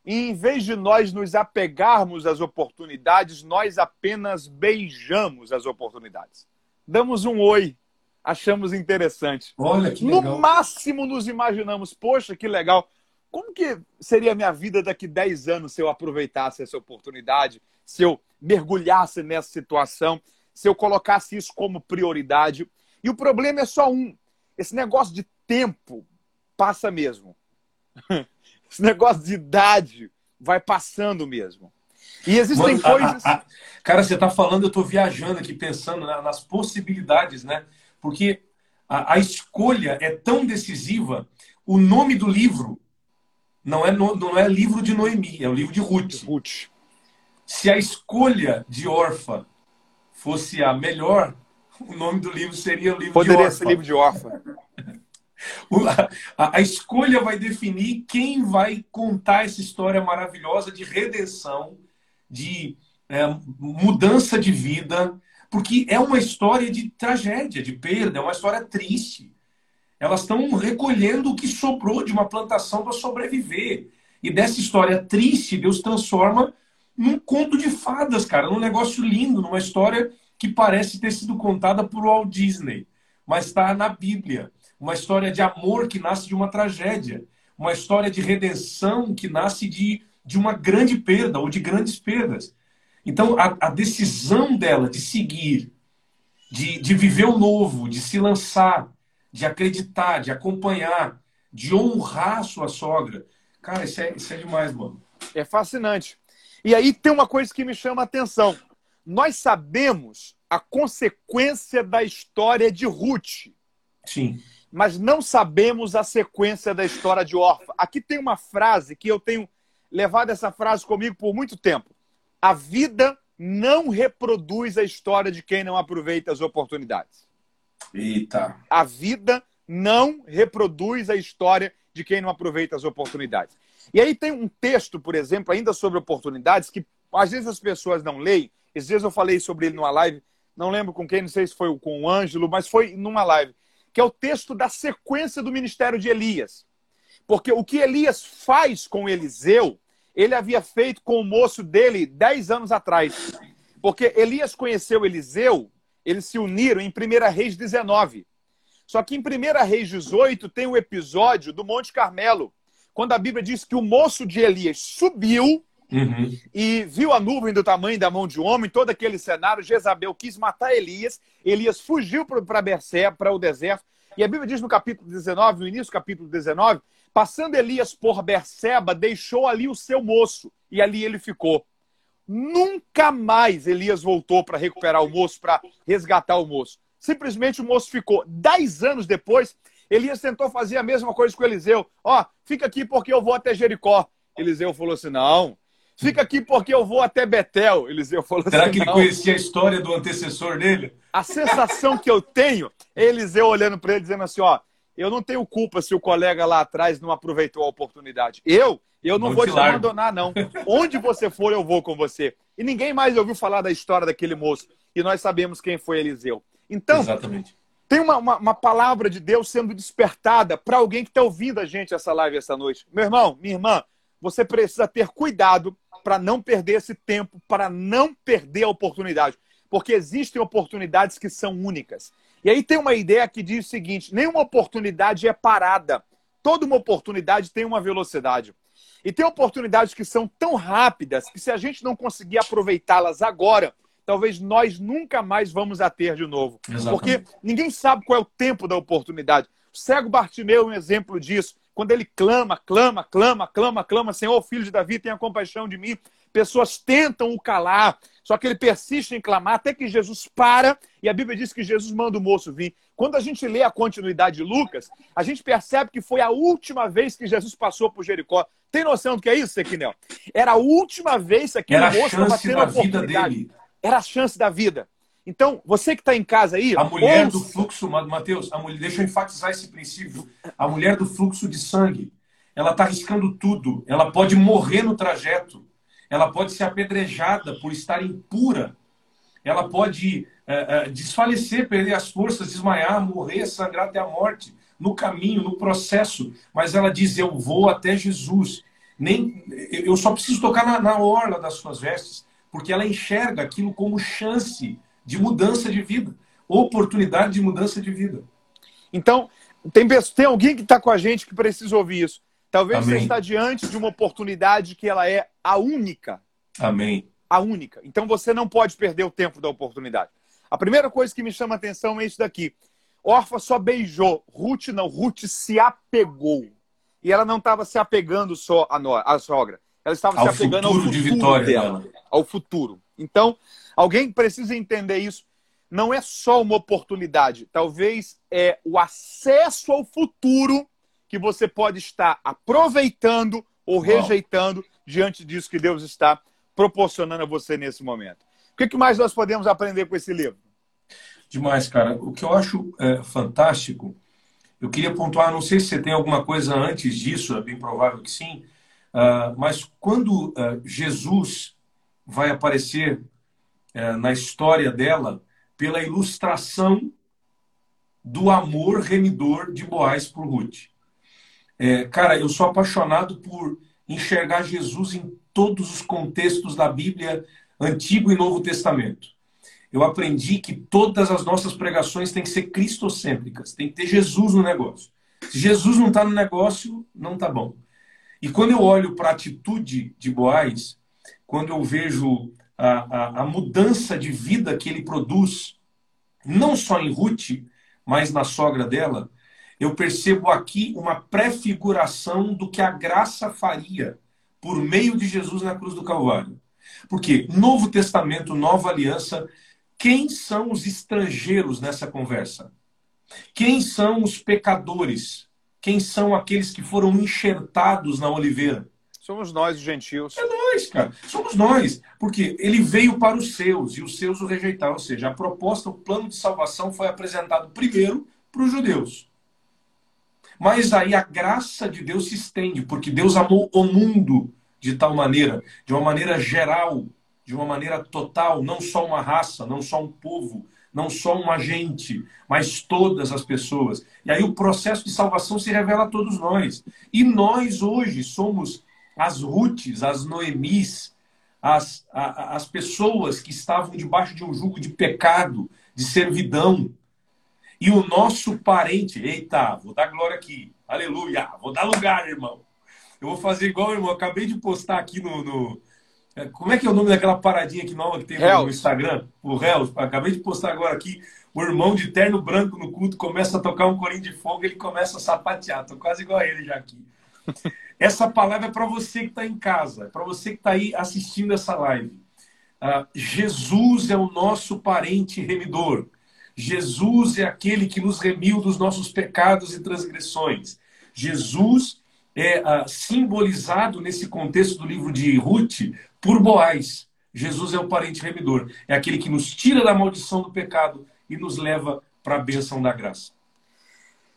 e em vez de nós nos apegarmos às oportunidades, nós apenas beijamos as oportunidades. Damos um oi, achamos interessante. Olha que legal. No máximo nos imaginamos, poxa, que legal. Como que seria a minha vida daqui 10 anos se eu aproveitasse essa oportunidade, se eu mergulhasse nessa situação, se eu colocasse isso como prioridade? E o problema é só um. Esse negócio de tempo passa mesmo. [laughs] Esse negócio de idade vai passando mesmo. E existem Mano, coisas. A, a, cara, você está falando, eu estou viajando aqui pensando nas possibilidades, né? Porque a, a, escolha é tão decisiva. O nome do livro não é, no, não é livro de Noemi, é o livro de Ruth. Ruth. Se a escolha de órfã fosse a melhor, o nome do livro seria o livro Poderia de órfã. Poderia ser livro de órfã. [laughs] A, escolha vai definir quem vai contar essa história maravilhosa de redenção, de é, mudança de vida, porque é uma história de tragédia, de perda, é uma história triste. Elas estão recolhendo o que sobrou de uma plantação para sobreviver. E dessa história triste, Deus transforma num conto de fadas, cara, num negócio lindo, numa história que parece ter sido contada por Walt Disney, mas está na Bíblia uma história de amor que nasce de uma tragédia, uma história de redenção que nasce de, de uma grande perda ou de grandes perdas. Então, a, a decisão dela de seguir, de, de viver o novo, de se lançar, de acreditar, de acompanhar, de honrar a sua sogra, cara, isso é, isso é demais, mano. É fascinante. E aí tem uma coisa que me chama a atenção. Nós sabemos a consequência da história de Ruth. Sim mas não sabemos a sequência da história de Orfa. Aqui tem uma frase que eu tenho levado essa frase comigo por muito tempo. A vida não reproduz a história de quem não aproveita as oportunidades. Eita. A vida não reproduz a história de quem não aproveita as oportunidades. E aí tem um texto, por exemplo, ainda sobre oportunidades, que às vezes as pessoas não leem. Às vezes eu falei sobre ele numa live, não lembro com quem, não sei se foi com o Ângelo, mas foi numa live que é o texto da sequência do ministério de Elias. Porque o que Elias faz com Eliseu, ele havia feito com o moço dele dez anos atrás. Porque Elias conheceu Eliseu, eles se uniram em 1 Reis 19. Só que em 1 Reis 18 tem o episódio do Monte Carmelo, quando a Bíblia diz que o moço de Elias subiu Uhum. E viu a nuvem do tamanho da mão de homem, todo aquele cenário. Jezabel quis matar Elias. Elias fugiu para Berseba, para o deserto. E a Bíblia diz no capítulo 19, no início do capítulo 19, passando Elias por Berseba, deixou ali o seu moço. E ali ele ficou. Nunca mais Elias voltou para recuperar o moço, para resgatar o moço. Simplesmente o moço ficou. Dez anos depois, Elias tentou fazer a mesma coisa com Eliseu. Ó, oh, fica aqui porque eu vou até Jericó. Eliseu falou assim: não, fica aqui porque eu vou até Betel. Eliseu falou Será assim. Será que ele conhecia a história do antecessor dele? A sensação que eu tenho é Eliseu olhando para ele dizendo assim: ó, eu não tenho culpa se o colega lá atrás não aproveitou a oportunidade. Eu, eu não, não vou te, te abandonar, não. Onde você for, eu vou com você. E ninguém mais ouviu falar da história daquele moço. E nós sabemos quem foi Eliseu. Então, Exatamente. tem uma, uma, uma palavra de Deus sendo despertada para alguém que está ouvindo a gente essa live essa noite. Meu irmão, minha irmã, você precisa ter cuidado para não perder esse tempo, para não perder a oportunidade. Porque existem oportunidades que são únicas. E aí tem uma ideia que diz o seguinte: nenhuma oportunidade é parada. Toda uma oportunidade tem uma velocidade. E tem oportunidades que são tão rápidas que se a gente não conseguir aproveitá-las agora, talvez nós nunca mais vamos a ter de novo. Exatamente. Porque ninguém sabe qual é o tempo da oportunidade. O cego Bartimeu é um exemplo disso. Quando ele clama, clama, clama, clama, clama, Senhor, filho de Davi, tenha compaixão de mim. Pessoas tentam o calar, só que ele persiste em clamar até que Jesus para e a Bíblia diz que Jesus manda o moço vir. Quando a gente lê a continuidade de Lucas, a gente percebe que foi a última vez que Jesus passou por Jericó. Tem noção do que é isso, Sequinel? Era a última vez que aquele Era moço estava tendo a oportunidade. Dele. Era a chance da vida. Então, você que está em casa aí. A mulher ouça... do fluxo, Mateus, a mulher, deixa eu enfatizar esse princípio. A mulher do fluxo de sangue, ela está arriscando tudo. Ela pode morrer no trajeto. Ela pode ser apedrejada por estar impura. Ela pode é, é, desfalecer, perder as forças, desmaiar, morrer, sangrar até a morte. No caminho, no processo. Mas ela diz: Eu vou até Jesus. Nem, eu só preciso tocar na, na orla das suas vestes porque ela enxerga aquilo como chance de mudança de vida, oportunidade de mudança de vida. Então, tem, tem alguém que está com a gente que precisa ouvir isso. Talvez Amém. você está diante de uma oportunidade que ela é a única. Amém. A única. Então você não pode perder o tempo da oportunidade. A primeira coisa que me chama a atenção é isso daqui. Orfa só beijou. Ruth não. Ruth se apegou. E ela não estava se apegando só à, no... à sogra. Ela estava ao se apegando futuro ao futuro de vitória dela, dela, ao futuro. Então, alguém precisa entender isso. Não é só uma oportunidade, talvez é o acesso ao futuro que você pode estar aproveitando ou rejeitando diante disso que Deus está proporcionando a você nesse momento. O que mais nós podemos aprender com esse livro? Demais, cara. O que eu acho é, fantástico, eu queria pontuar, não sei se você tem alguma coisa antes disso, é bem provável que sim, Uh, mas quando uh, Jesus vai aparecer uh, na história dela pela ilustração do amor remidor de Boaz por Ruth. É, cara, eu sou apaixonado por enxergar Jesus em todos os contextos da Bíblia, Antigo e Novo Testamento. Eu aprendi que todas as nossas pregações têm que ser cristocêntricas, tem que ter Jesus no negócio. Se Jesus não está no negócio, não está bom. E quando eu olho para a atitude de Boaz, quando eu vejo a, a, a, mudança de vida que ele produz, não só em Ruth, mas na sogra dela, eu percebo aqui uma prefiguração do que a graça faria por meio de Jesus na cruz do Calvário. Porque Novo Testamento, Nova Aliança, quem são os estrangeiros nessa conversa? Quem são os pecadores? Quem são aqueles que foram enxertados na oliveira? Somos nós, os gentios. É nós, cara. Somos nós. Porque ele veio para os seus e os seus o rejeitaram. Ou seja, a proposta, o plano de salvação foi apresentado primeiro para os judeus. Mas aí a graça de Deus se estende, porque Deus amou o mundo de tal maneira, de uma maneira geral, de uma maneira total, não só uma raça, não só um povo, não só um agente, mas todas as pessoas. E aí o processo de salvação se revela a todos nós. E nós hoje somos as Ruths, as Noemis, as, a, as pessoas que estavam debaixo de um jugo de pecado, de servidão. E o nosso parente, eita, vou dar glória aqui, aleluia, vou dar lugar, irmão. Eu vou fazer igual, irmão, acabei de postar aqui no, no é, como é que é o nome daquela paradinha que nova que tem no Instagram? O Réus. Acabei de postar agora aqui. O irmão de terno branco no culto começa a tocar um corinho de fogo, ele começa a sapatear. Tô quase igual a ele já aqui. Essa palavra é para você que está em casa, é para você que está aí assistindo essa live. ah, Jesus é o nosso parente remidor. Jesus é aquele que nos remiu dos nossos pecados e transgressões. Jesus é ah, simbolizado nesse contexto do livro de Ruth por Boaz. Jesus é o parente remidor, é aquele que nos tira da maldição do pecado e nos leva para a bênção da graça.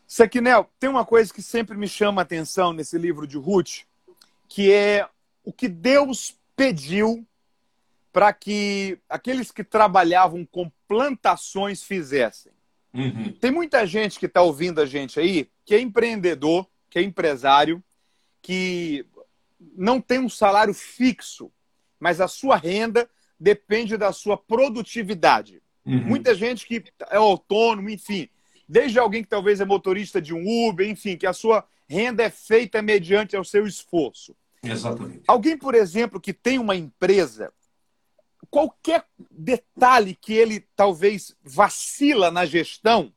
Sequinel, tem uma coisa que sempre me chama a atenção nesse livro de Ruth, que é o que Deus pediu para que aqueles que trabalhavam com plantações fizessem. Uhum. Tem muita gente que está ouvindo a gente aí que é empreendedor, que é empresário, que não tem um salário fixo, mas a sua renda depende da sua produtividade. Uhum. Muita gente que é autônomo, enfim, desde alguém que talvez é motorista de um Uber, enfim, que a sua renda é feita mediante ao seu esforço. Exatamente. Alguém, por exemplo, que tem uma empresa qualquer detalhe que ele talvez vacila na gestão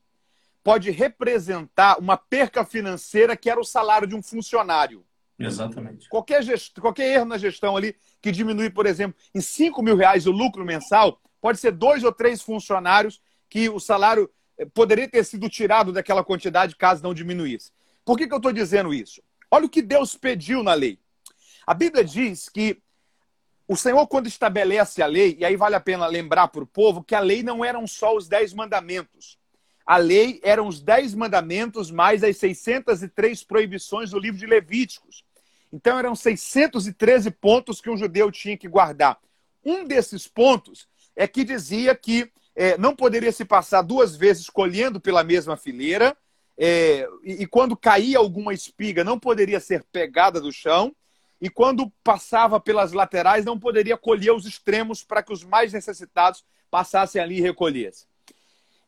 pode representar uma perca financeira que era o salário de um funcionário. Exatamente. Qualquer, qualquer erro na gestão ali que diminui, por exemplo, em 5 mil reais o lucro mensal, pode ser dois ou três funcionários que o salário poderia ter sido tirado daquela quantidade caso não diminuísse. Por que, que eu estou dizendo isso? Olha o que Deus pediu na lei. A Bíblia diz que o Senhor, quando estabelece a lei, e aí vale a pena lembrar para o povo que a lei não eram só os dez mandamentos. A lei eram os dez mandamentos mais as 603 proibições do livro de Levíticos. Então eram 613 pontos que um judeu tinha que guardar. Um desses pontos é que dizia que é, não poderia se passar duas vezes colhendo pela mesma fileira, é, e, e quando caía alguma espiga não poderia ser pegada do chão, e quando passava pelas laterais não poderia colher os extremos para que os mais necessitados passassem ali e recolhessem.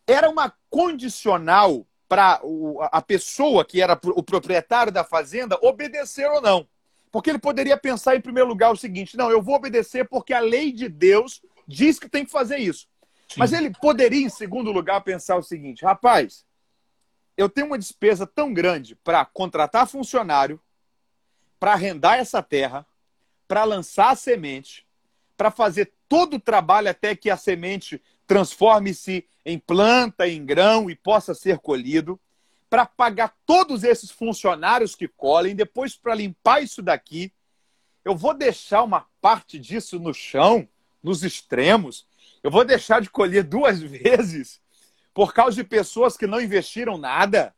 Era uma condicional para a pessoa que era o proprietário da fazenda obedecer ou não. Porque ele poderia pensar em primeiro lugar o seguinte: não, eu vou obedecer porque a lei de Deus diz que tem que fazer isso. Mas ele poderia, em segundo lugar, pensar o seguinte: rapaz, eu tenho uma despesa tão grande para contratar funcionário, para arrendar essa terra, para lançar a semente, para fazer todo o trabalho até que a semente transforme-se em planta, em grão e possa ser colhido, para pagar todos esses funcionários que colhem, depois para limpar isso daqui. Eu vou deixar uma parte disso no chão, nos extremos. Eu vou deixar de colher duas [laughs] vezes por causa de pessoas que não investiram nada.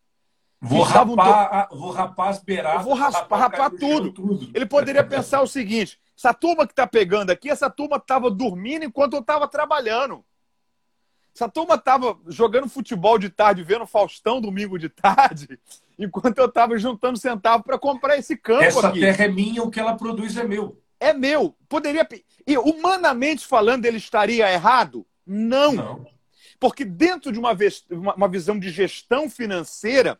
Vou rapar, vou rapar as beiradas. Vou raspar, rapar, tudo. tudo. Ele poderia pensar o seguinte: essa turma que está pegando aqui, essa turma estava dormindo enquanto eu estava trabalhando. Essa turma estava jogando futebol de tarde, vendo Faustão domingo de tarde, [laughs] enquanto eu estava juntando centavo para comprar esse campo Essa aqui. terra é minha, o que ela produz é meu. É meu. Poderia. E humanamente falando, ele estaria errado? Não. Não. Porque dentro de uma, uma visão de gestão financeira,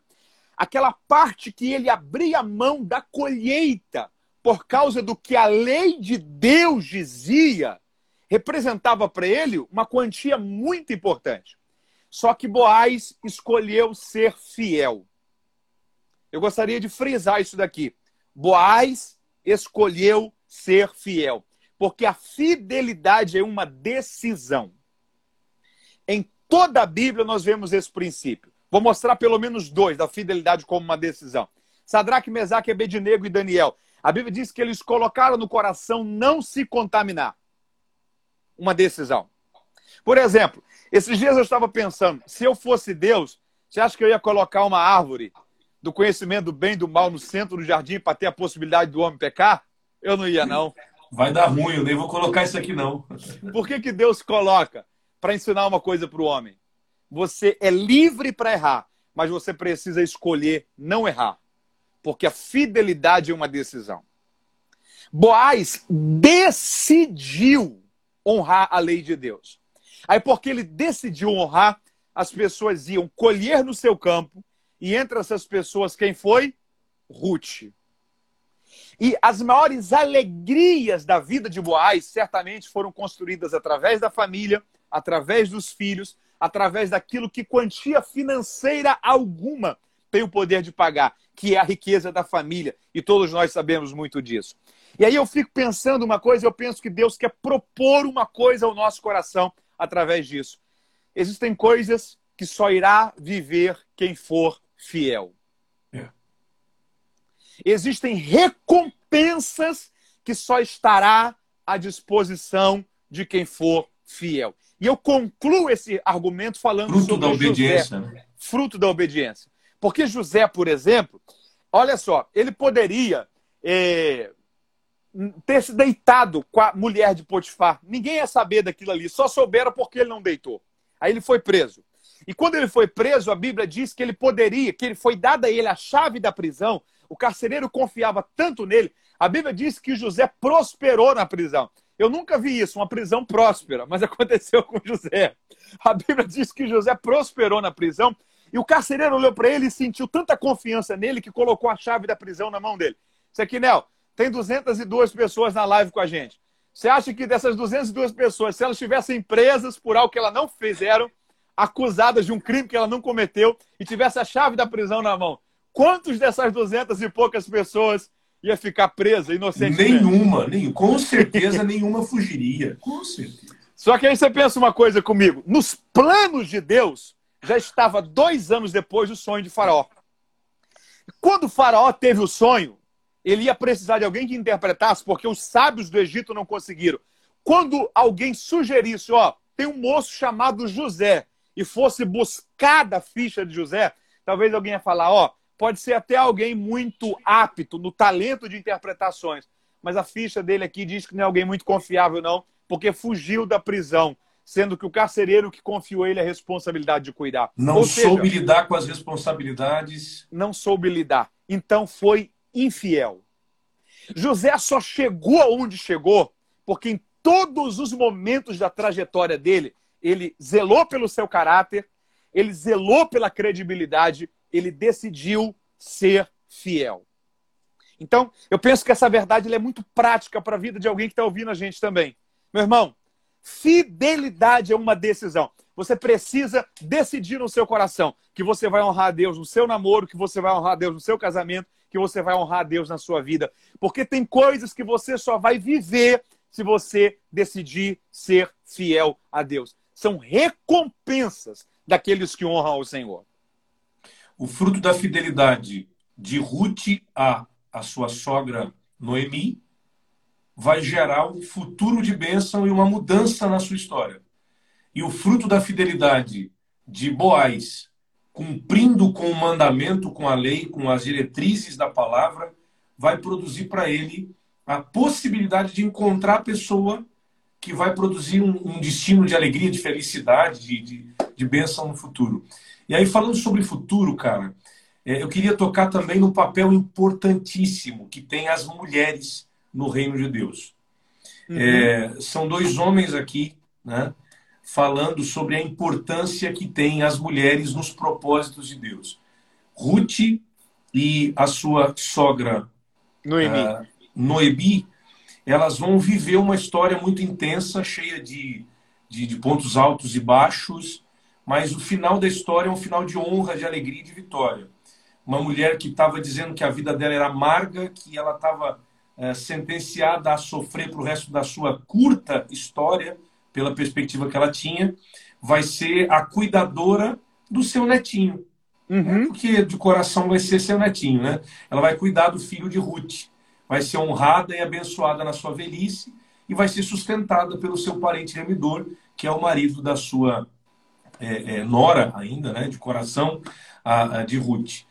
aquela parte que ele abria mão da colheita por causa do que a lei de Deus dizia, representava para ele uma quantia muito importante. Só que Boaz escolheu ser fiel. Eu gostaria de frisar isso daqui. Boaz escolheu ser fiel, porque a fidelidade é uma decisão. Em toda a Bíblia nós vemos esse princípio. Vou mostrar pelo menos dois da fidelidade como uma decisão. Sadraque, Mesaque, Abednego e Daniel. A Bíblia diz que eles colocaram no coração não se contaminar. Uma decisão. Por exemplo, esses dias eu estava pensando, se eu fosse Deus, você acha que eu ia colocar uma árvore do conhecimento do bem e do mal no centro do jardim para ter a possibilidade do homem pecar? Eu não ia, não. Vai dar ruim, eu nem vou colocar isso aqui, não. Por que, que Deus coloca? Para ensinar uma coisa para o homem. Você é livre para errar, mas você precisa escolher não errar, porque a fidelidade é uma decisão. Boaz decidiu honrar a lei de Deus. Aí, porque ele decidiu honrar, as pessoas iam colher no seu campo, e entre essas pessoas, quem foi? Ruth. E as maiores alegrias da vida de Boaz certamente foram construídas através da família, através dos filhos, através daquilo que quantia financeira alguma tem o poder de pagar, que é a riqueza da família. E todos nós sabemos muito disso. E aí eu fico pensando uma coisa, eu penso que Deus quer propor uma coisa ao nosso coração através disso. Existem coisas que só irá viver quem for fiel. Existem recompensas que só estará à disposição de quem for fiel. E eu concluo esse argumento falando fruto sobre da obediência. José, né? fruto da obediência. Porque José, por exemplo, olha só, ele poderia é, ter se deitado com a mulher de Potifar. Ninguém ia saber daquilo ali, só souberam porque ele não deitou. Aí ele foi preso. E quando ele foi preso, a Bíblia diz que ele poderia, que ele foi dada a ele a chave da prisão. O carcereiro confiava tanto nele. A Bíblia diz que José prosperou na prisão. Eu nunca vi isso, uma prisão próspera, mas [laughs] aconteceu com José. A Bíblia diz que José prosperou na prisão e o carcereiro olhou para ele e sentiu tanta confiança nele que colocou a chave da prisão na mão dele. Isso aqui, Nel, tem 202 pessoas na live com a gente. Você acha que dessas 202 pessoas, se elas estivessem presas por algo que elas não fizeram, acusadas de um crime que ela não cometeu e tivesse a chave da prisão na mão, quantos dessas 200 e poucas pessoas ia ficar presa inocentemente? Nenhuma, nenhuma. com certeza nenhuma fugiria. Com certeza. Só que aí você pensa uma coisa comigo. Nos planos de Deus, já estava dois anos depois do sonho de Faraó. Quando Faraó teve o sonho, ele ia precisar de alguém que interpretasse, porque os sábios do Egito não conseguiram. Quando alguém sugerisse, ó, tem um moço chamado José, e fosse buscada a ficha de José, talvez alguém ia falar, ó, pode ser até alguém muito apto no talento de interpretações, mas a ficha dele aqui diz que não é alguém muito confiável, não, porque fugiu da prisão, sendo que o carcereiro que confiou ele a responsabilidade de cuidar. Não Ou soube seja, lidar com as responsabilidades. Não soube lidar. Então foi infiel. José só chegou aonde chegou porque em todos os momentos da trajetória dele, ele zelou pelo seu caráter, ele zelou pela credibilidade, ele decidiu ser fiel. Então, eu penso que essa verdade é muito prática para a vida de alguém que está ouvindo a gente também. Meu irmão, fidelidade é uma decisão. Você precisa decidir no seu coração que você vai honrar a Deus no seu namoro, que você vai honrar a Deus no seu casamento, que você vai honrar a Deus na sua vida. Porque tem coisas que você só vai viver se você decidir ser fiel a Deus. São recompensas daqueles que honram ao Senhor. O fruto da fidelidade de Ruth a, a sua sogra Noemi vai gerar um futuro de bênção e uma mudança na sua história. E o fruto da fidelidade de Boaz, cumprindo com o mandamento, com a lei, com as diretrizes da palavra, vai produzir para ele a possibilidade de encontrar a pessoa que vai produzir um, um destino de alegria, de felicidade, de, de, de bênção no futuro. E aí, falando sobre futuro, cara, é, eu queria tocar também no papel importantíssimo que tem as mulheres no reino de Deus. Uhum. É, são dois homens aqui, né, falando sobre a importância que tem as mulheres nos propósitos de Deus. Ruth e a sua sogra Noemi. Uh, Noemi elas vão viver uma história muito intensa, cheia de, de, de, pontos altos e baixos, mas o final da história é um final de honra, de alegria e de vitória. Uma mulher que estava dizendo que a vida dela era amarga, que ela estava é, sentenciada a sofrer para o resto da sua curta história, pela perspectiva que ela tinha, vai ser a cuidadora do seu netinho. Uhum. Porque de coração vai ser seu netinho, né? Ela vai cuidar do filho de Ruth vai ser honrada e abençoada na sua velhice e vai ser sustentada pelo seu parente remidor, que é o marido da sua é, é, nora ainda, né, de coração, a, a de Ruth.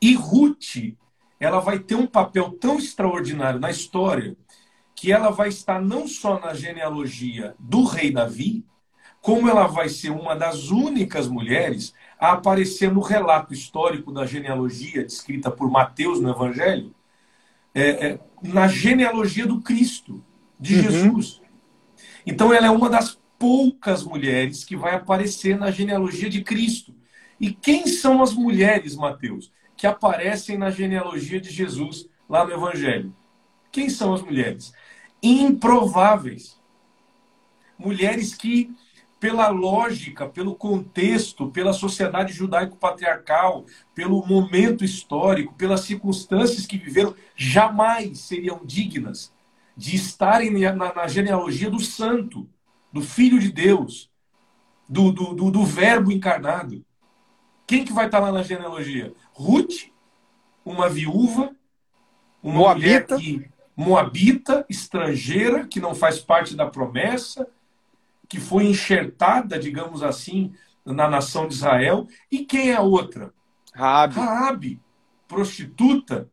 E Ruth, ela vai ter um papel tão extraordinário na história que ela vai estar não só na genealogia do rei Davi, como ela vai ser uma das únicas mulheres a aparecer no relato histórico da genealogia descrita por Mateus no Evangelho, é, é, na genealogia do Cristo, de uhum. Jesus. Então ela é uma das poucas mulheres que vai aparecer na genealogia de Cristo. E quem são as mulheres, Mateus, que aparecem na genealogia de Jesus lá no Evangelho? Quem são as mulheres? Improváveis. Mulheres que pela lógica, pelo contexto, pela sociedade judaico-patriarcal, pelo momento histórico, pelas circunstâncias que viveram, jamais seriam dignas de estarem na, na genealogia do santo, do Filho de Deus, do, do, do, do Verbo encarnado. Quem que vai estar lá na genealogia? Ruth, uma viúva, uma Moabita. que, moabita, estrangeira, que não faz parte da promessa, que foi enxertada, digamos assim, na nação de Israel. E quem é a outra? Raabe. Raabe, prostituta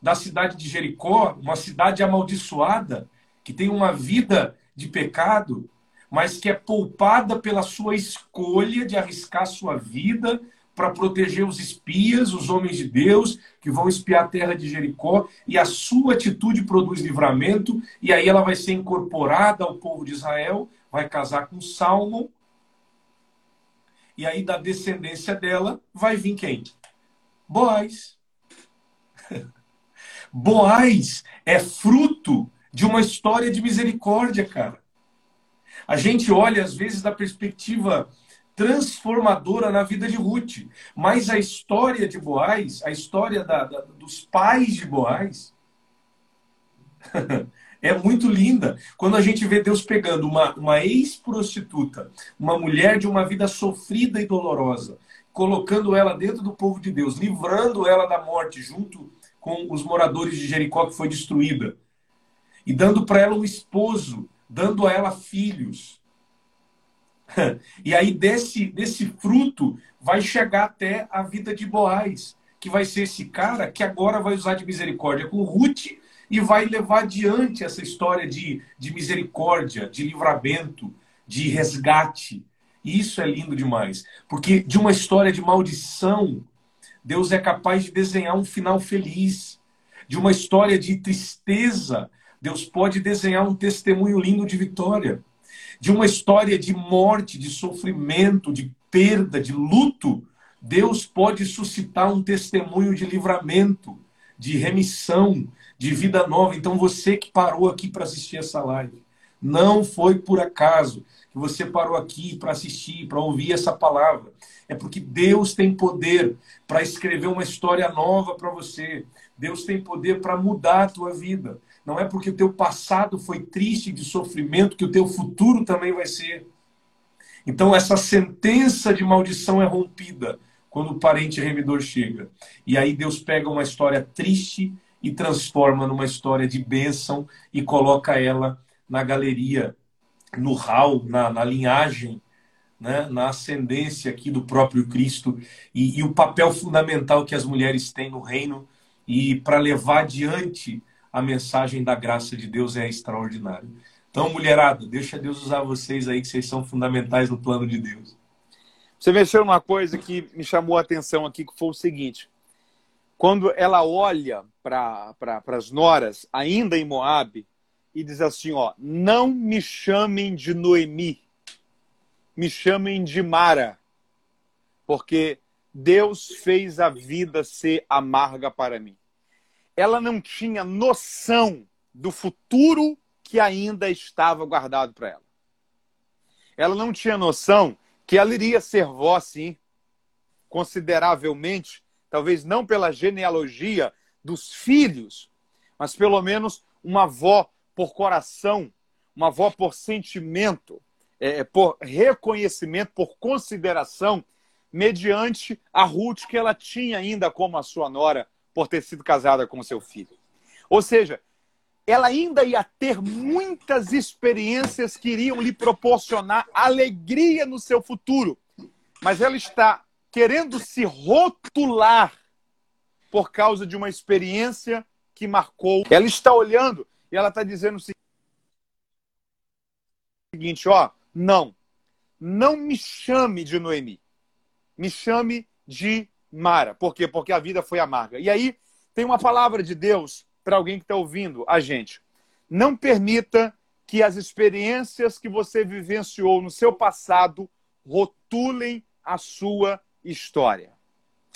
da cidade de Jericó, uma cidade amaldiçoada, que tem uma vida de pecado, mas que é poupada pela sua escolha de arriscar sua vida para proteger os espias, os homens de Deus, que vão espiar a terra de Jericó, e a sua atitude produz livramento, e aí ela vai ser incorporada ao povo de Israel, vai casar com Salmon, e aí da descendência dela vai vir quem? Boaz. [laughs] Boaz é fruto de uma história de misericórdia, cara. A gente olha, às vezes, da perspectiva transformadora na vida de Ruth. Mas a história de Boaz, a história da, da, dos pais de Boaz, [laughs] é muito linda. Quando a gente vê Deus pegando uma, uma ex-prostituta, uma mulher de uma vida sofrida e dolorosa, colocando ela dentro do povo de Deus, livrando ela da morte junto com os moradores de Jericó que foi destruída, e dando para ela um esposo, dando a ela filhos. [laughs] E aí desse, desse fruto vai chegar até a vida de Boaz, que vai ser esse cara que agora vai usar de misericórdia com Ruth e vai levar adiante essa história de, de misericórdia, de livramento, de resgate. E isso é lindo demais, porque de uma história de maldição, Deus é capaz de desenhar um final feliz. De uma história de tristeza, Deus pode desenhar um testemunho lindo de vitória de uma história de morte, de sofrimento, de perda, de luto, Deus pode suscitar um testemunho de livramento, de remissão, de vida nova. Então você que parou aqui para assistir essa live, não foi por acaso que você parou aqui para assistir, para ouvir essa palavra. É porque Deus tem poder para escrever uma história nova para você. Deus tem poder para mudar a tua vida. Não é porque o teu passado foi triste de sofrimento que o teu futuro também vai ser. Então essa sentença de maldição é rompida quando o parente remidor chega. E aí Deus pega uma história triste e transforma numa história de bênção e coloca ela na galeria, no hall, na, na linhagem, né? na ascendência aqui do próprio Cristo e, e o papel fundamental que as mulheres têm no reino e para levar adiante a mensagem da graça de Deus é extraordinária. Então, mulherada, deixa Deus usar vocês aí, que vocês são fundamentais no plano de Deus. Você mexeu numa coisa que me chamou a atenção aqui, que foi o seguinte. Quando ela olha para pra, as noras, ainda em Moab, e diz assim, ó, não me chamem de Noemi, me chamem de Mara, porque Deus fez a vida ser amarga para mim ela não tinha noção do futuro que ainda estava guardado para ela. Ela não tinha noção que ela iria ser vó, sim, consideravelmente, talvez não pela genealogia dos filhos, mas pelo menos uma avó por coração, uma avó por sentimento, é, por reconhecimento, por consideração, mediante a Ruth que ela tinha ainda como a sua nora por ter sido casada com seu filho. Ou seja, ela ainda ia ter muitas experiências que iriam lhe proporcionar alegria no seu futuro. Mas ela está querendo se rotular por causa de uma experiência que marcou. Ela está olhando e ela está dizendo o seguinte: ó, não, não me chame de Noemi, me chame de Mara. Por quê? Porque a vida foi amarga. E aí tem uma palavra de Deus para alguém que está ouvindo a gente. Não permita que as experiências que você vivenciou no seu passado rotulem a sua história.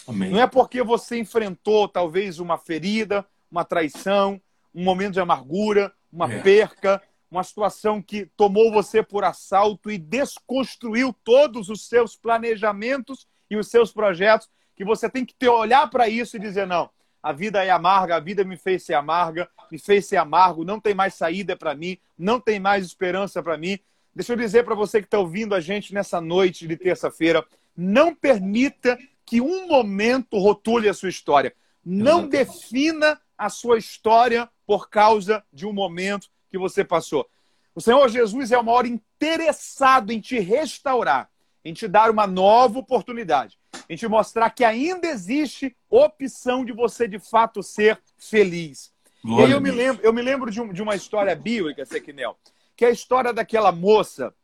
Amém. Não é porque você enfrentou talvez uma ferida, uma traição, um momento de amargura, uma é. perca, uma situação que tomou você por assalto e desconstruiu todos os seus planejamentos e os seus projetos que você tem que ter, olhar para isso e dizer: não, a vida é amarga, a vida me fez ser amarga, me fez ser amargo, não tem mais saída para mim, não tem mais esperança para mim. Deixa eu dizer para você que está ouvindo a gente nessa noite de terça-feira, não permita que um momento rotule a sua história. Não defina a sua história por causa de um momento que você passou. O Senhor Jesus é o maior interessado em te restaurar, em te dar uma nova oportunidade, em te mostrar que ainda existe opção de você de fato ser feliz. Glória e aí eu me lembro, eu me lembro de, um, de uma história bíblica, Sequinel, que é a história daquela moça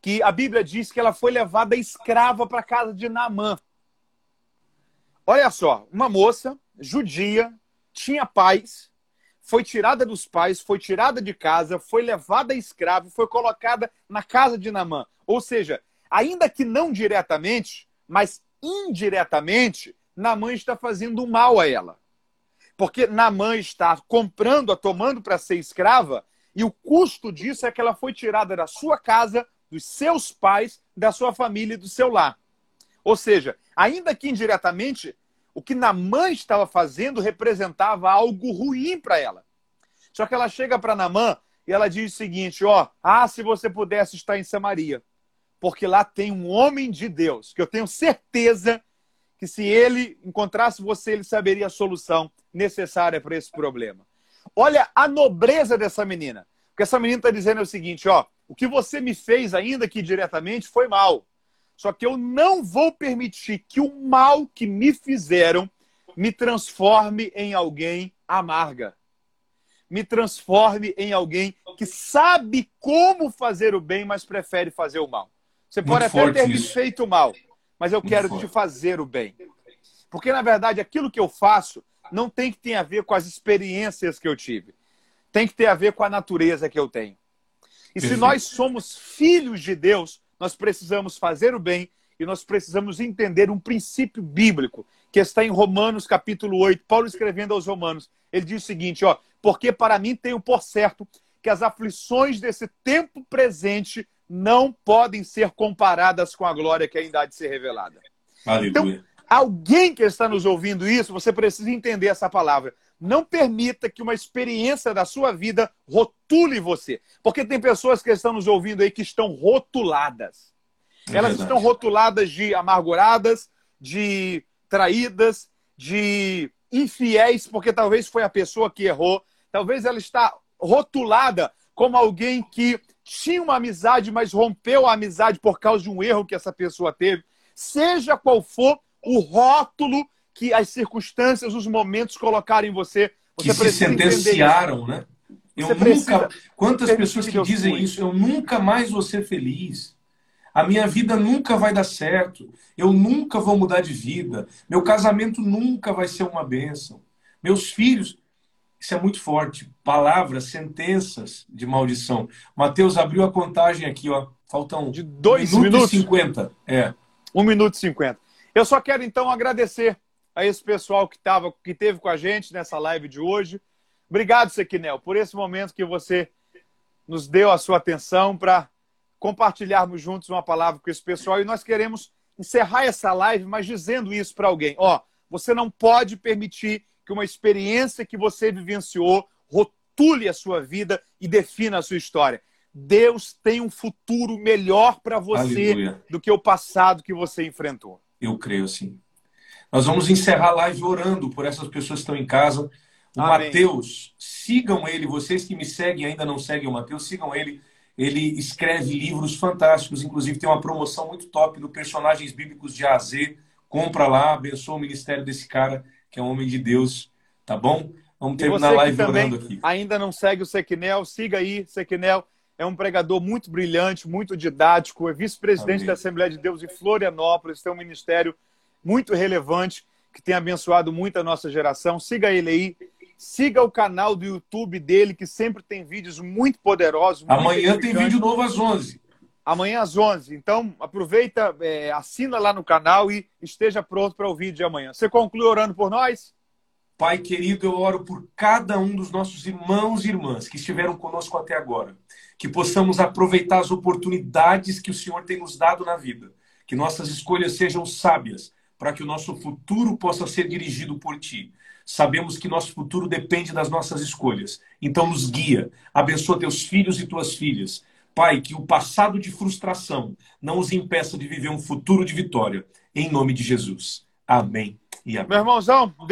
que a Bíblia diz que ela foi levada escrava para a casa de Naamã. Olha só, uma moça judia, tinha pais, foi tirada dos pais, foi tirada de casa, foi levada escrava, foi colocada na casa de Naamã. Ou seja, ainda que não diretamente, mas indiretamente, Naamã está fazendo mal a ela. Porque Naamã está comprando-a, tomando para ser escrava, e o custo disso é que ela foi tirada da sua casa, dos seus pais, da sua família e do seu lar. Ou seja, ainda que indiretamente, o que Namã estava fazendo representava algo ruim para ela. Só que ela chega para Namã e ela diz o seguinte: ó, ah, se você pudesse estar em Samaria, porque lá tem um homem de Deus, que eu tenho certeza que se ele encontrasse você, ele saberia a solução necessária para esse problema. Olha a nobreza dessa menina. Porque essa menina está dizendo o seguinte: ó, o que você me fez, ainda que diretamente, foi mal. Só que eu não vou permitir que o mal que me fizeram me transforme em alguém amarga. Me transforme em alguém que sabe como fazer o bem, mas prefere fazer o mal. Você pode Muito até ter me feito mal, mas eu Muito quero forte. te fazer o bem. Porque, na verdade, aquilo que eu faço não tem que ter a ver com as experiências que eu tive. Tem que ter a ver com a natureza que eu tenho. E Perfeito. se nós somos filhos de Deus, nós precisamos fazer o bem e nós precisamos entender um princípio bíblico que está em Romanos capítulo 8. Paulo escrevendo aos Romanos, ele diz o seguinte, ó: "Porque para mim tenho por certo que as aflições desse tempo presente não podem ser comparadas com a glória que ainda há de ser revelada." Aleluia. Então, alguém que está nos ouvindo isso, você precisa entender essa palavra. Não permita que uma experiência da sua vida rotule você. Porque tem pessoas que estão nos ouvindo aí que estão rotuladas. É Elas verdade. estão rotuladas de amarguradas, de traídas, de infiéis, porque talvez foi a pessoa que errou. Talvez ela está rotulada como alguém que tinha uma amizade, mas rompeu a amizade por causa de um erro que essa pessoa teve. Seja qual for o rótulo que as circunstâncias, os momentos colocaram em você. Você que se sentenciaram, né? Eu você nunca. Quantas pessoas que, dizem fui. isso? Eu nunca mais vou ser feliz. A minha vida nunca vai dar certo. Eu nunca vou mudar de vida. Meu casamento nunca vai ser uma bênção. Meus filhos. Isso é muito forte. Palavras, sentenças de maldição. Mateus abriu a contagem aqui, ó. Faltam de dois um minutos e cinquenta. É. Um minuto e cinquenta. Eu só quero então agradecer a esse pessoal que, tava, que teve com a gente nessa live de hoje. Obrigado, Sequinel, por esse momento que você nos deu a sua atenção para compartilharmos juntos uma palavra com esse pessoal. E nós queremos encerrar essa live, mas dizendo isso para alguém. Ó, você não pode permitir que uma experiência que você vivenciou rotule a sua vida e defina a sua história. Deus tem um futuro melhor para você Aleluia. do que o passado que você enfrentou. Eu creio sim. Nós vamos encerrar a live orando por essas pessoas que estão em casa. O Mateus, sigam ele. Vocês que me seguem ainda não seguem o Mateus, sigam ele. Ele escreve livros fantásticos, inclusive tem uma promoção muito top do Personagens Bíblicos de A a Z. Compra lá, abençoa o ministério desse cara, que é um homem de Deus, tá bom? Vamos terminar a live orando aqui. Ainda não segue o Sequinel, siga aí, Sequinel. É um pregador muito brilhante, muito didático, é vice-presidente da Assembleia de Deus em Florianópolis, tem um ministério muito relevante, que tem abençoado muito a nossa geração. Siga ele aí. Siga o canal do YouTube dele, que sempre tem vídeos muito poderosos. Muito Amanhã tem vídeo novo às 11. Amanhã às 11. Então, aproveita, é, assina lá no canal e esteja pronto para o vídeo de amanhã. Você conclui orando por nós? Pai querido, eu oro por cada um dos nossos irmãos e irmãs que estiveram conosco até agora. Que possamos aproveitar as oportunidades que o Senhor tem nos dado na vida. Que nossas escolhas sejam sábias para que o nosso futuro possa ser dirigido por Ti. Sabemos que nosso futuro depende das nossas escolhas. Então, nos guia. Abençoa teus filhos e tuas filhas. Pai, que o passado de frustração não os impeça de viver um futuro de vitória. Em nome de Jesus. Amém e amém. Meu irmãozão, Deus